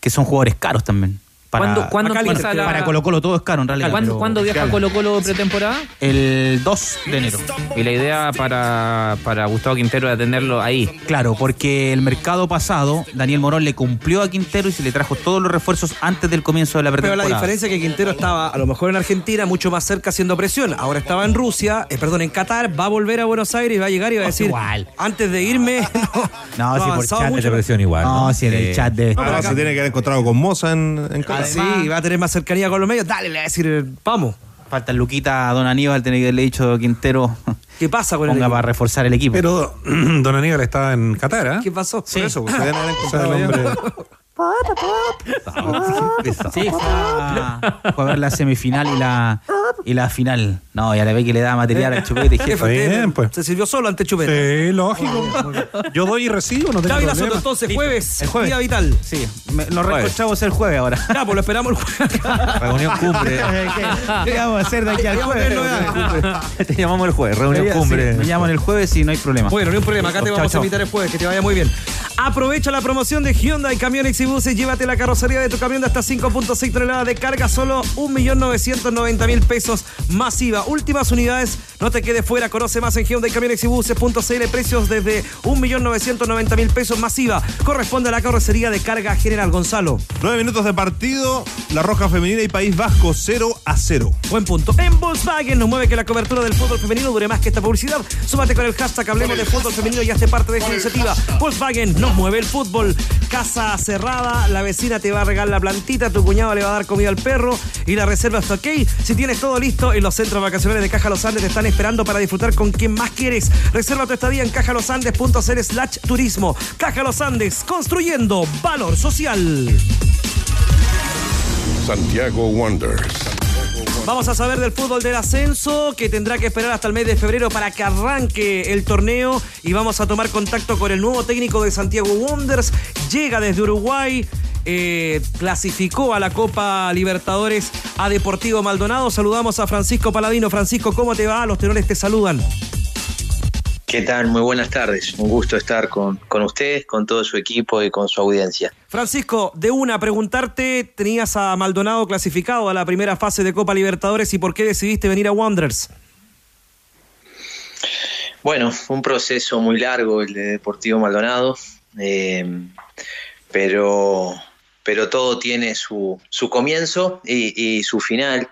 que son jugadores caros también. Para, ¿Cuándo- cuándo para, empieza la- para Colo Colo todo es caro en realidad. ¿Cuándo, pero- cuándo viaja Colo Colo pretemporada? El 2 de enero. Y la idea para, para Gustavo Quintero era tenerlo ahí. Claro, porque el mercado pasado, Daniel Morón le cumplió a Quintero y se le trajo todos los refuerzos antes del comienzo de la Pero pretemporada. la diferencia es que Quintero estaba a lo mejor en Argentina, mucho más cerca haciendo presión. Ahora estaba en Rusia, eh, perdón, en Qatar, va a volver a Buenos Aires y va a llegar y va a decir, Igual. antes de irme, no, No, no si por chat mucho. de presión igual. No, si en el chat pero Ah, se tiene que haber encontrado con Moza en, en Ah, Sí, va a tener más cercanía con los medios, dale, le va a decir, eh, vamos. Falta el Luquita a Don Aníbal, tiene que haberle dicho Quintero. ¿Qué pasa con el ponga equipo? para reforzar el equipo. Pero Don Aníbal está en Qatar, ¿ah? ¿Qué pasó? Por eso, pues, se deben haber encontrado el allá. Sí, fue a, a ver la semifinal y la, y la final. No, ya le ve que le da material al chupete. Jefe, bien, pues. Se sirvió solo ante Chupete. Sí, lógico. Yo doy y recibo, no tengo Gaby problema. Entonces, jueves, El jueves. día vital. Sí, me- nos reencontramos el jueves ahora. Ya, pues lo esperamos el jueves. Reunión cumbre. ¿Qué vamos a hacer de aquí al jueves? Te llamamos el jueves, reunión Sí, cumbre. me llaman el jueves y no hay problema. Bueno, no hay un problema, acá te vamos a invitar el jueves, que te vaya muy bien. Aprovecha la promoción de Hyundai Camiones y Buses, llévate la carrocería de tu camión de hasta 5.6 toneladas de carga, solo 1.990.000 pesos masiva. Últimas unidades, no te quedes fuera, conoce más en Hyundai Camiones y Buses.cl, precios desde 1.990.000 pesos masiva. Corresponde a la carrocería de carga General Gonzalo. Nueve minutos de partido, La Roja Femenina y País Vasco 0 a 0. Buen punto. En Volkswagen nos mueve que la cobertura del fútbol femenino dure más que esta publicidad. Súmate con el hashtag Hablemos de Fútbol Femenino y hazte parte de esta iniciativa. Volkswagen nos mueve el fútbol. Casa cerrada, la vecina te va a regalar la plantita, tu cuñado le va a dar comida al perro y la reserva está ok. Si tienes todo listo, en los centros vacacionales de Caja Los Andes te están esperando para disfrutar con quien más quieres. Reserva tu estadía en cajalosandes.cl slash turismo. Caja Los Andes, construyendo valor social. Santiago Wanderers. Vamos a saber del fútbol del ascenso, que tendrá que esperar hasta el mes de febrero para que arranque el torneo. Y vamos a tomar contacto con el nuevo técnico de Santiago Wonders. Llega desde Uruguay. eh, clasificó a la Copa Libertadores a Deportivo Maldonado. Saludamos a Francisco Paladino. Francisco, ¿cómo te va? Los tenores te saludan. ¿Qué tal? Muy buenas tardes. Un gusto estar con, con ustedes, con todo su equipo y con su audiencia. Francisco, de una, preguntarte, tenías a Maldonado clasificado a la primera fase de Copa Libertadores y por qué decidiste venir a Wanderers. Bueno, un proceso muy largo el de Deportivo Maldonado, eh, pero, pero todo tiene su, su comienzo y, y su final.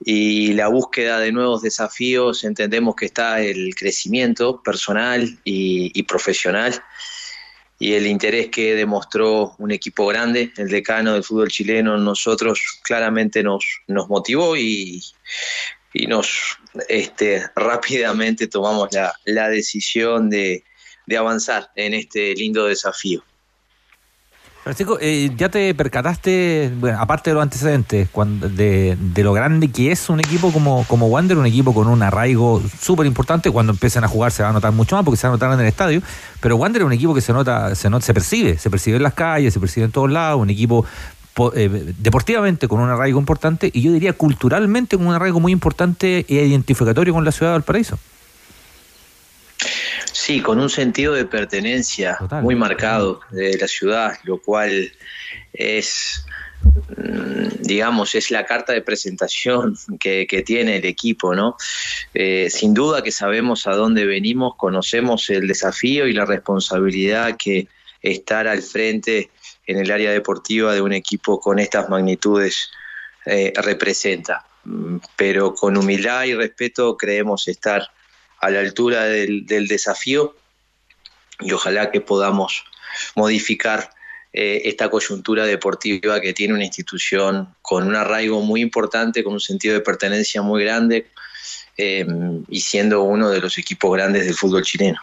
Y la búsqueda de nuevos desafíos, entendemos que está el crecimiento personal y, profesional y el interés que demostró un equipo grande, el decano del fútbol chileno, nosotros claramente nos, nos motivó y, y nos este, rápidamente tomamos la, la decisión de, de avanzar en este lindo desafío. Francisco, eh, ya te percataste, bueno, aparte de los antecedentes, cuando, de, de lo grande que es un equipo como, como Wander, un equipo con un arraigo súper importante, cuando empiezan a jugar se va a notar mucho más porque se va a notar en el estadio, pero Wander es un equipo que se nota, se, nota, se percibe, se percibe en las calles, se percibe en todos lados, un equipo po- eh, deportivamente con un arraigo importante y yo diría culturalmente con un arraigo muy importante e identificatorio con la ciudad de Valparaíso. Sí, con un sentido de pertenencia muy marcado de la ciudad, lo cual es, mm, digamos, es la carta de presentación que, que tiene el equipo, ¿no? Eh, sin duda que sabemos a dónde venimos, conocemos el desafío y la responsabilidad que estar al frente en el área deportiva de un equipo con estas magnitudes eh, representa. Mm, Pero con humildad y respeto creemos estar a la altura del, desafío y ojalá que podamos modificar eh, esta coyuntura deportiva que tiene una institución con un arraigo muy importante, con un sentido de pertenencia muy grande eh, y siendo uno de los equipos grandes del fútbol chileno.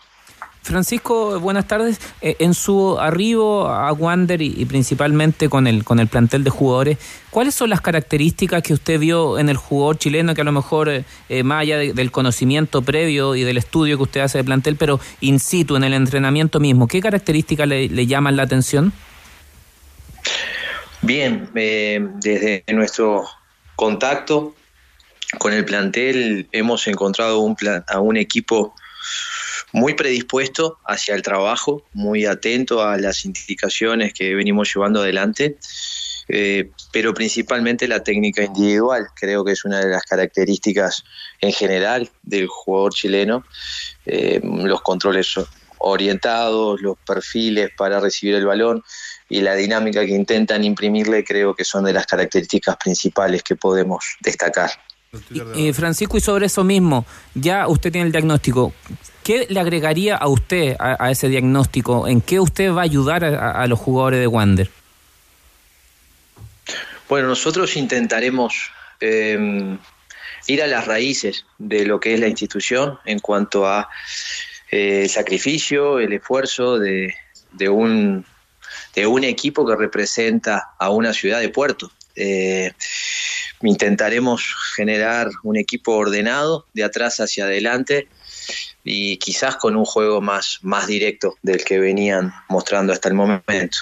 Francisco, buenas tardes. Eh, en su arribo a Wander y, principalmente con el, con el plantel de jugadores, ¿cuáles son las características que usted vio en el jugador chileno que a lo mejor, eh, eh, más allá de- del conocimiento previo y del estudio que usted hace de plantel, pero in situ, en el entrenamiento mismo, qué características le, le llaman la atención? Bien, eh, desde nuestro contacto con el plantel hemos encontrado un plan- a un equipo muy predispuesto hacia el trabajo, muy atento a las indicaciones que venimos llevando adelante, eh, pero principalmente la técnica individual, creo que es una de las características en general del jugador chileno, eh, los controles orientados, los perfiles para recibir el balón y la dinámica que intentan imprimirle creo que son de las características principales que podemos destacar. Eh, Francisco, y sobre eso mismo, ya usted tiene el diagnóstico. ¿Qué le agregaría a usted a, a ese diagnóstico? ¿En qué usted va a ayudar a, a los jugadores de Wander? Bueno, nosotros intentaremos eh, ir a las raíces de lo que es la institución en cuanto a eh, el sacrificio, el esfuerzo de, de, un, de un equipo que representa a una ciudad de puerto. Eh, intentaremos generar un equipo ordenado de atrás hacia adelante y quizás con un juego más, más directo del que venían mostrando hasta el momento.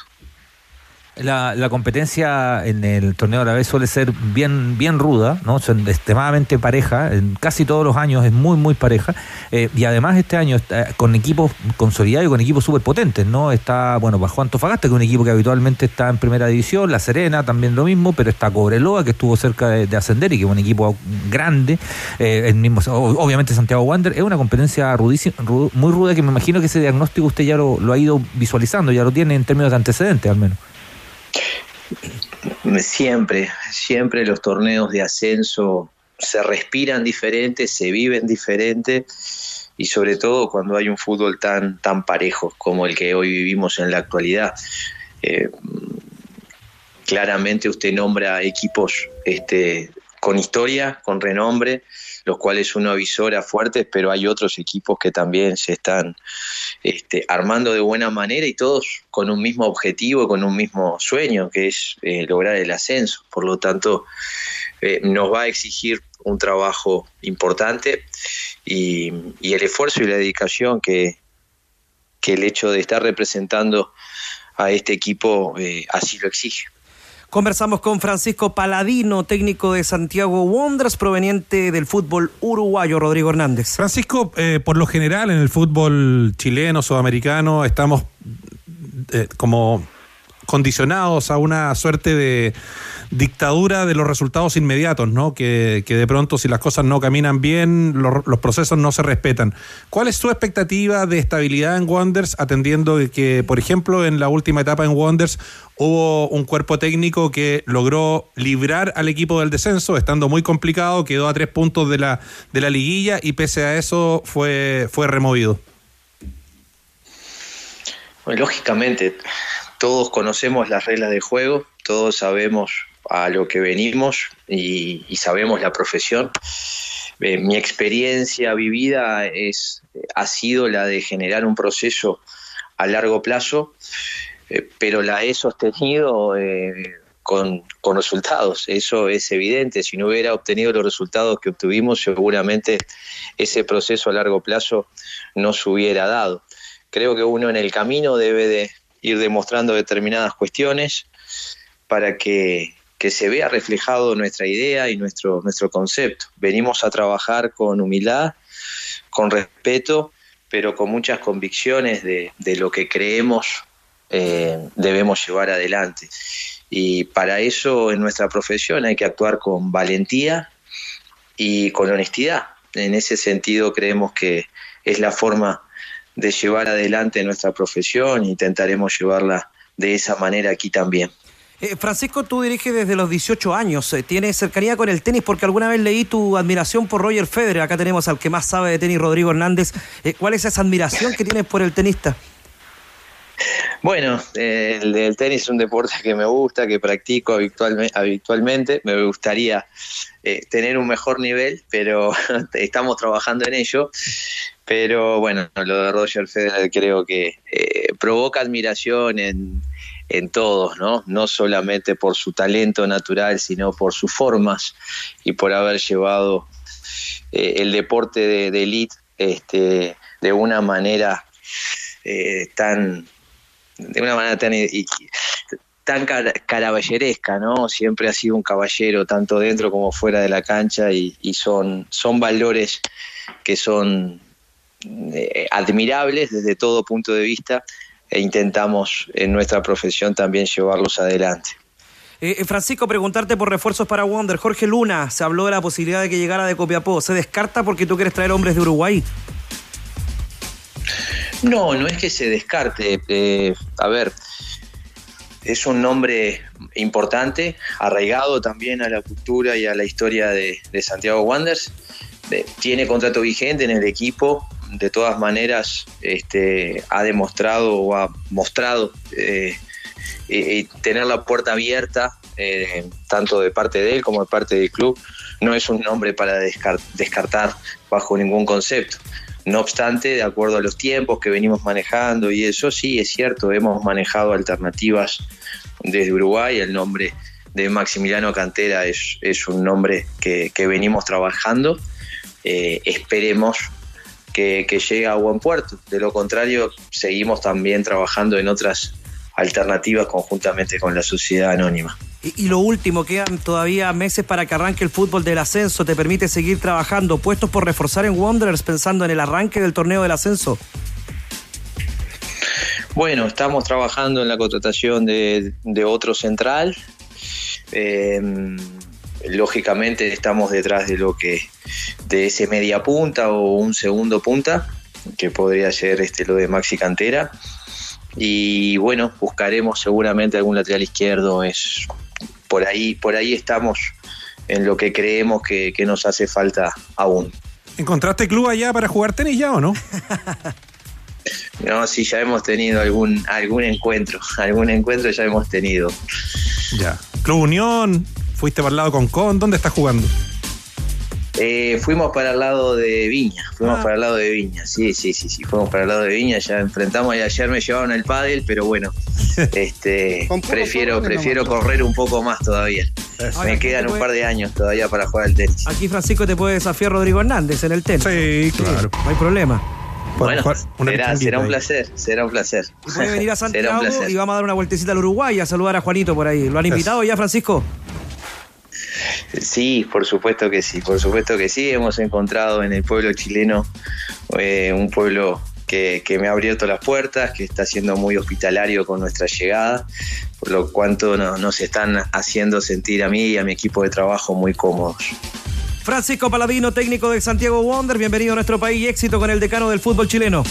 La, la, competencia en el torneo de la vez suele ser bien, bien ruda, ¿no? Son extremadamente pareja, en casi todos los años es muy, muy pareja. Eh, y además este año está con equipos consolidados y con equipos súper potentes, ¿no? Está, bueno, bajo Antofagasta, que es un equipo que habitualmente está en primera división, La Serena también lo mismo, pero está Cobreloa, que estuvo cerca de, ascender y que es un equipo grande. Eh, el mismo, obviamente Santiago Wander, es una competencia rudísima, muy ruda que me imagino que ese diagnóstico usted ya lo, lo ha ido visualizando, ya lo tiene en términos de antecedentes al menos. Siempre, siempre los torneos de ascenso se respiran diferente, se viven diferente y sobre todo cuando hay un fútbol tan, tan parejo como el que hoy vivimos en la actualidad. Eh, claramente usted nombra equipos este, con historia, con renombre, los cuales uno avisora fuertes, pero hay otros equipos que también se están este, armando de buena manera y todos con un mismo objetivo, con un mismo sueño, que es eh, lograr el ascenso. Por lo tanto, eh, nos va a exigir un trabajo importante y, el esfuerzo y la dedicación que, el hecho de estar representando a este equipo eh, así lo exige. Conversamos con Francisco Paladino, técnico de Santiago Wanderers, proveniente del fútbol uruguayo, Rodrigo Hernández. Francisco, eh, por lo general en el fútbol chileno, sudamericano, estamos eh, como condicionados a una suerte de dictadura de los resultados inmediatos, ¿no? Que, de pronto si las cosas no caminan bien, los, procesos no se respetan. ¿Cuál es su expectativa de estabilidad en Wonders, atendiendo que, por ejemplo, en la última etapa en Wonders hubo un cuerpo técnico que logró librar al equipo del descenso, estando muy complicado, quedó a tres puntos de la, de la liguilla y pese a eso fue, fue removido? lógicamente, todos conocemos las reglas del juego, todos sabemos a lo que venimos y, sabemos la profesión. Eh, mi experiencia vivida es, ha sido la de generar un proceso a largo plazo, eh, pero la he sostenido eh, con, con, resultados. Eso es evidente. Si no hubiera obtenido los resultados que obtuvimos, seguramente ese proceso a largo plazo no se hubiera dado. Creo que uno en el camino debe de ir demostrando determinadas cuestiones para que que se vea reflejado nuestra idea y nuestro, nuestro concepto. Venimos a trabajar con humildad, con respeto, pero con muchas convicciones de, lo que creemos eh, debemos llevar adelante. Y para eso en nuestra profesión hay que actuar con valentía y con honestidad. En ese sentido creemos que es la forma de llevar adelante nuestra profesión intentaremos llevarla de esa manera aquí también. Eh, Francisco, tú diriges desde los 18 años. Eh, ¿Tienes cercanía con el tenis? Porque alguna vez leí tu admiración por Roger Federer. Acá tenemos al que más sabe de tenis, Rodrigo Hernández. Eh, ¿Cuál es esa admiración que tienes por el tenista? Bueno, el, tenis es un deporte que me gusta, que practico habitualmente. Me gustaría tener un mejor nivel, pero estamos trabajando en ello. Pero bueno, lo de Roger Federer creo que provoca admiración en, en todos, ¿no? No solamente por su talento natural, sino por sus formas y por haber llevado eh, el deporte de, de elite este, de una manera eh, tan de una manera tan tan caballeresca, ¿no? Siempre ha sido un caballero tanto dentro como fuera de la cancha y, son, son valores que son eh, admirables desde todo punto de vista e intentamos en nuestra profesión también llevarlos adelante. Eh, eh, Francisco, preguntarte por refuerzos para Wonder. Jorge Luna, se habló de la posibilidad de que llegara de Copiapó. ¿Se descarta porque tú quieres traer hombres de Uruguay? No, no es que se descarte. Eh, a ver, es un nombre importante, arraigado también a la cultura y a la historia de, Santiago Wanderers. tiene contrato vigente en el equipo, de todas maneras este, ha demostrado o ha mostrado eh, tener la puerta abierta, eh, tanto de parte de él como de parte del club, no es un nombre para descar- descartar bajo ningún concepto. No obstante, de acuerdo a los tiempos que venimos manejando y eso sí, es cierto, hemos manejado alternativas desde Uruguay, el nombre de Maximiliano Cantera es, es un nombre que, que venimos trabajando, Eh, esperemos que, que llegue a buen puerto, de lo contrario seguimos también trabajando en otras alternativas conjuntamente con la sociedad anónima. Y, y lo último, quedan todavía meses para que arranque el fútbol del ascenso. ¿Te permite seguir trabajando? ¿Puestos por reforzar en Wanderers pensando en el arranque del torneo del ascenso? Bueno, estamos trabajando en la contratación de, de otro central. Eh, lógicamente estamos detrás de lo que de ese media punta o un segundo punta, que podría ser este lo de Maxi Cantera. Y bueno, buscaremos seguramente algún lateral izquierdo. Es por ahí, por ahí estamos en lo que creemos que, que nos hace falta aún. ¿Encontraste club allá para jugar tenis ya o no? No, sí, ya hemos tenido algún, algún encuentro, algún encuentro ya hemos tenido. Ya. Club Unión, fuiste para el lado con Con, ¿dónde estás jugando? Eh, fuimos para el lado de Viña, fuimos Ah. para el lado de Viña, sí, sí, sí, sí, fuimos para el lado de Viña, ya enfrentamos y ayer me llevaron el pádel, pero bueno, este, prefiero, prefiero correr un poco más todavía. Me quedan un par de años todavía para jugar al tenis. Aquí Francisco te puede desafiar Rodrigo Hernández en el tenis. Sí, claro. No hay problema. Bueno, será, un placer, será un placer. Puede venir a Será un Santiago placer. y vamos a dar una vueltecita al Uruguay a saludar a Juanito por ahí. ¿Lo han invitado ya, Francisco? Sí, por supuesto que sí, por supuesto que sí. Hemos encontrado en el pueblo chileno eh, un pueblo que, que me ha abierto las puertas, que está siendo muy hospitalario con nuestra llegada, por lo cuanto no- nos están haciendo sentir a mí y a mi equipo de trabajo muy cómodos. Francisco Paladino, técnico de Santiago Wander, bienvenido a nuestro país y éxito con el decano del fútbol chileno.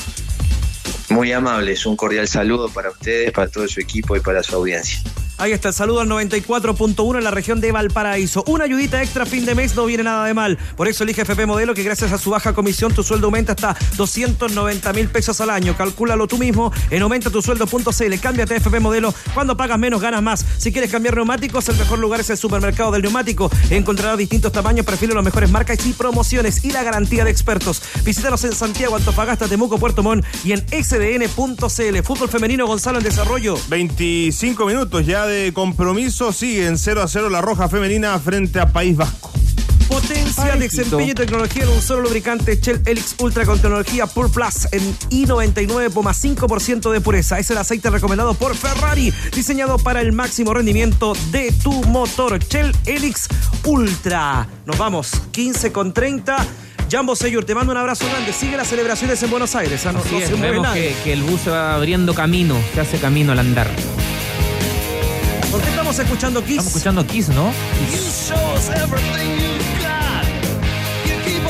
Muy amables, un cordial saludo para ustedes, para todo su equipo y para su audiencia. Ahí está el saludo al 94.1 en la región de Valparaíso. Una ayudita extra fin de mes no viene nada de mal. Por eso elige FP Modelo que gracias a su baja comisión tu sueldo aumenta hasta 290 mil pesos al año. Calcúlalo tú mismo en aumentatusueldo.cl. Cámbiate a FP Modelo. Cuando pagas menos, ganas más. Si quieres cambiar neumáticos, el mejor lugar es el supermercado del neumático. Encontrarás distintos tamaños, perfiles, las mejores marcas y promociones y la garantía de expertos. Visítanos en Santiago, Antofagasta, Temuco, Puerto Montt y en sdn.cl. Fútbol femenino Gonzalo en desarrollo. 25 minutos ya de compromiso. Sigue en 0 a 0 la Roja Femenina frente a País Vasco. Potencia, desempeño y tecnología en un solo lubricante Shell Helix Ultra con tecnología Pure Plus en I99,5% de pureza. Es el aceite recomendado por Ferrari, diseñado para el máximo rendimiento de tu motor. Shell Helix Ultra. Nos vamos, 15 con 30. Jambo Seyur, te mando un abrazo grande. Sigue las celebraciones en Buenos Aires. ah, No, es, vemos que, que el bus se va abriendo camino, se hace camino al andar. ¿Por qué estamos escuchando Kiss? Estamos escuchando Kiss, ¿no?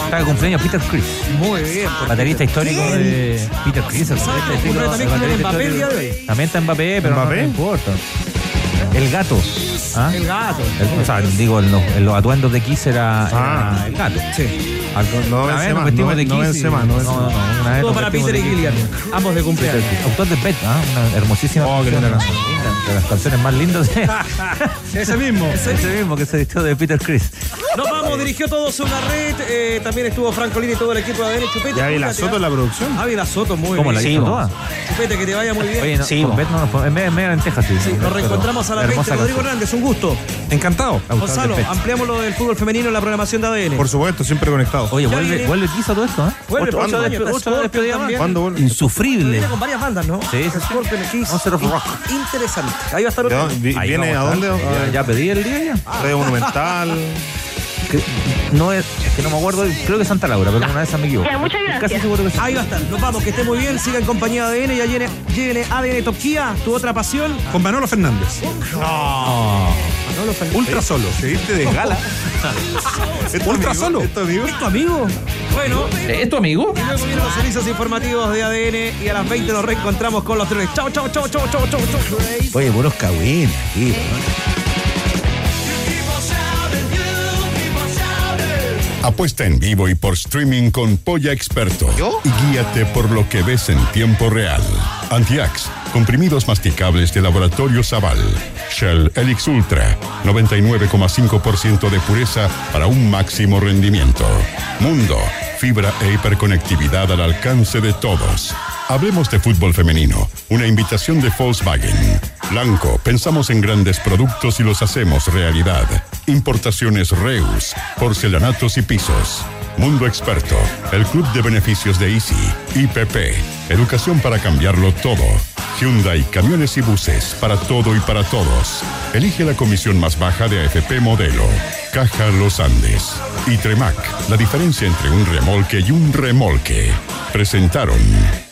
Está de cumpleaños Peter Chris. Muy bien. Baterista histórico de Peter Chris. el baterista histórico- Uno también el baterista Mbappé el histórico- de hoy. También está Mbappé, pero no- ¿Mbappé? no importa. El gato. ¿ah? El gato. El- o sea, digo, en los, en los atuendos de Kiss era, Ah. era el gato. Sí. No Una vez vence nos más, vestimos no- de no Kiss y- más, no no, no, una vez Todo para Peter y. Gillian, ambos de cumpleaños. Autor de Pet, ¿ah? una hermosísima Oh, canción, de las canciones más lindas de Ese mismo. ese mismo que se vistió de Peter Chris. Nos vamos, dirigió todos una red. eh, también estuvo Franco Lini y todo el equipo de ADN. Chupete. ¿Ya vi la apúrate, Soto en la producción? Javi La Soto, muy ¿Cómo bien. la Sí, hizo vos. toda? Chupete, que te vaya muy bien. Oye, no, con Pet no en medio- en medio de lentejas, sí. Sí, nos reencontramos a las 20. Hermosa Rodrigo canción. Hernández, un gusto. Encantado. Gonzalo, ampliamos lo del fútbol femenino en la programación de ADN. Por supuesto, siempre conectado. Oye, Ya vuelve, viene. vuelve Kiss a todo esto, ¿eh? Vuelve Ocho- ocho otro despe- año, está ocho despedidas también. ¿Cuándo vuelve? Insufrible. Viene con varias bandas, ¿no? Sí, sí. Scorpion, Kiss. Vamos a hacer rock. In- Interesante. Ahí va a estar ¿De otro. ¿Viene a vamos dónde? Ya, pedí el día ya. Radio Monumental. Que no es, es que no me acuerdo, creo que Santa Laura, pero una esas me equivoco. Ya, muchas Casi gracias. seguro que sí. Ahí va a estar. Nos vamos, que esté muy bien. Siga en compañía de ADN. Ya viene, viene ADN Top Kia, tu otra pasión. Con Manolo Fernández. Manolo Fernández. Ultra solo. Seguiste de gala. ¿Es Ultra amigo? solo. ¿Es tu amigo? ¿Es tu amigo? Bueno, ¿Es tu amigo? y luego vienen los servicios informativos de ADN y a las 20 nos reencontramos con los tres. Chao, chao, chao, chao, chao, chao, chao. Oye, puros cagüines aquí, ¿no? Apuesta en vivo y por streaming con Polla Experto. Y guíate por lo que ves en tiempo real. Antiax, Comprimidos masticables de Laboratorio Zaval. Shell Elix Ultra. 99,5% de pureza para un máximo rendimiento. Mundo. Fibra e hiperconectividad al alcance de todos. Hablemos de fútbol femenino. Una invitación de Volkswagen. Blanco, pensamos en grandes productos y los hacemos realidad. Importaciones Reus, porcelanatos y pisos. Mundo Experto, el club de beneficios de Easy, IPP, educación para cambiarlo todo. Hyundai, camiones y buses, para todo y para todos. Elige la comisión más baja de AFP Modelo. Caja Los Andes. Y Tremac, la diferencia entre un remolque y un remolque. Presentaron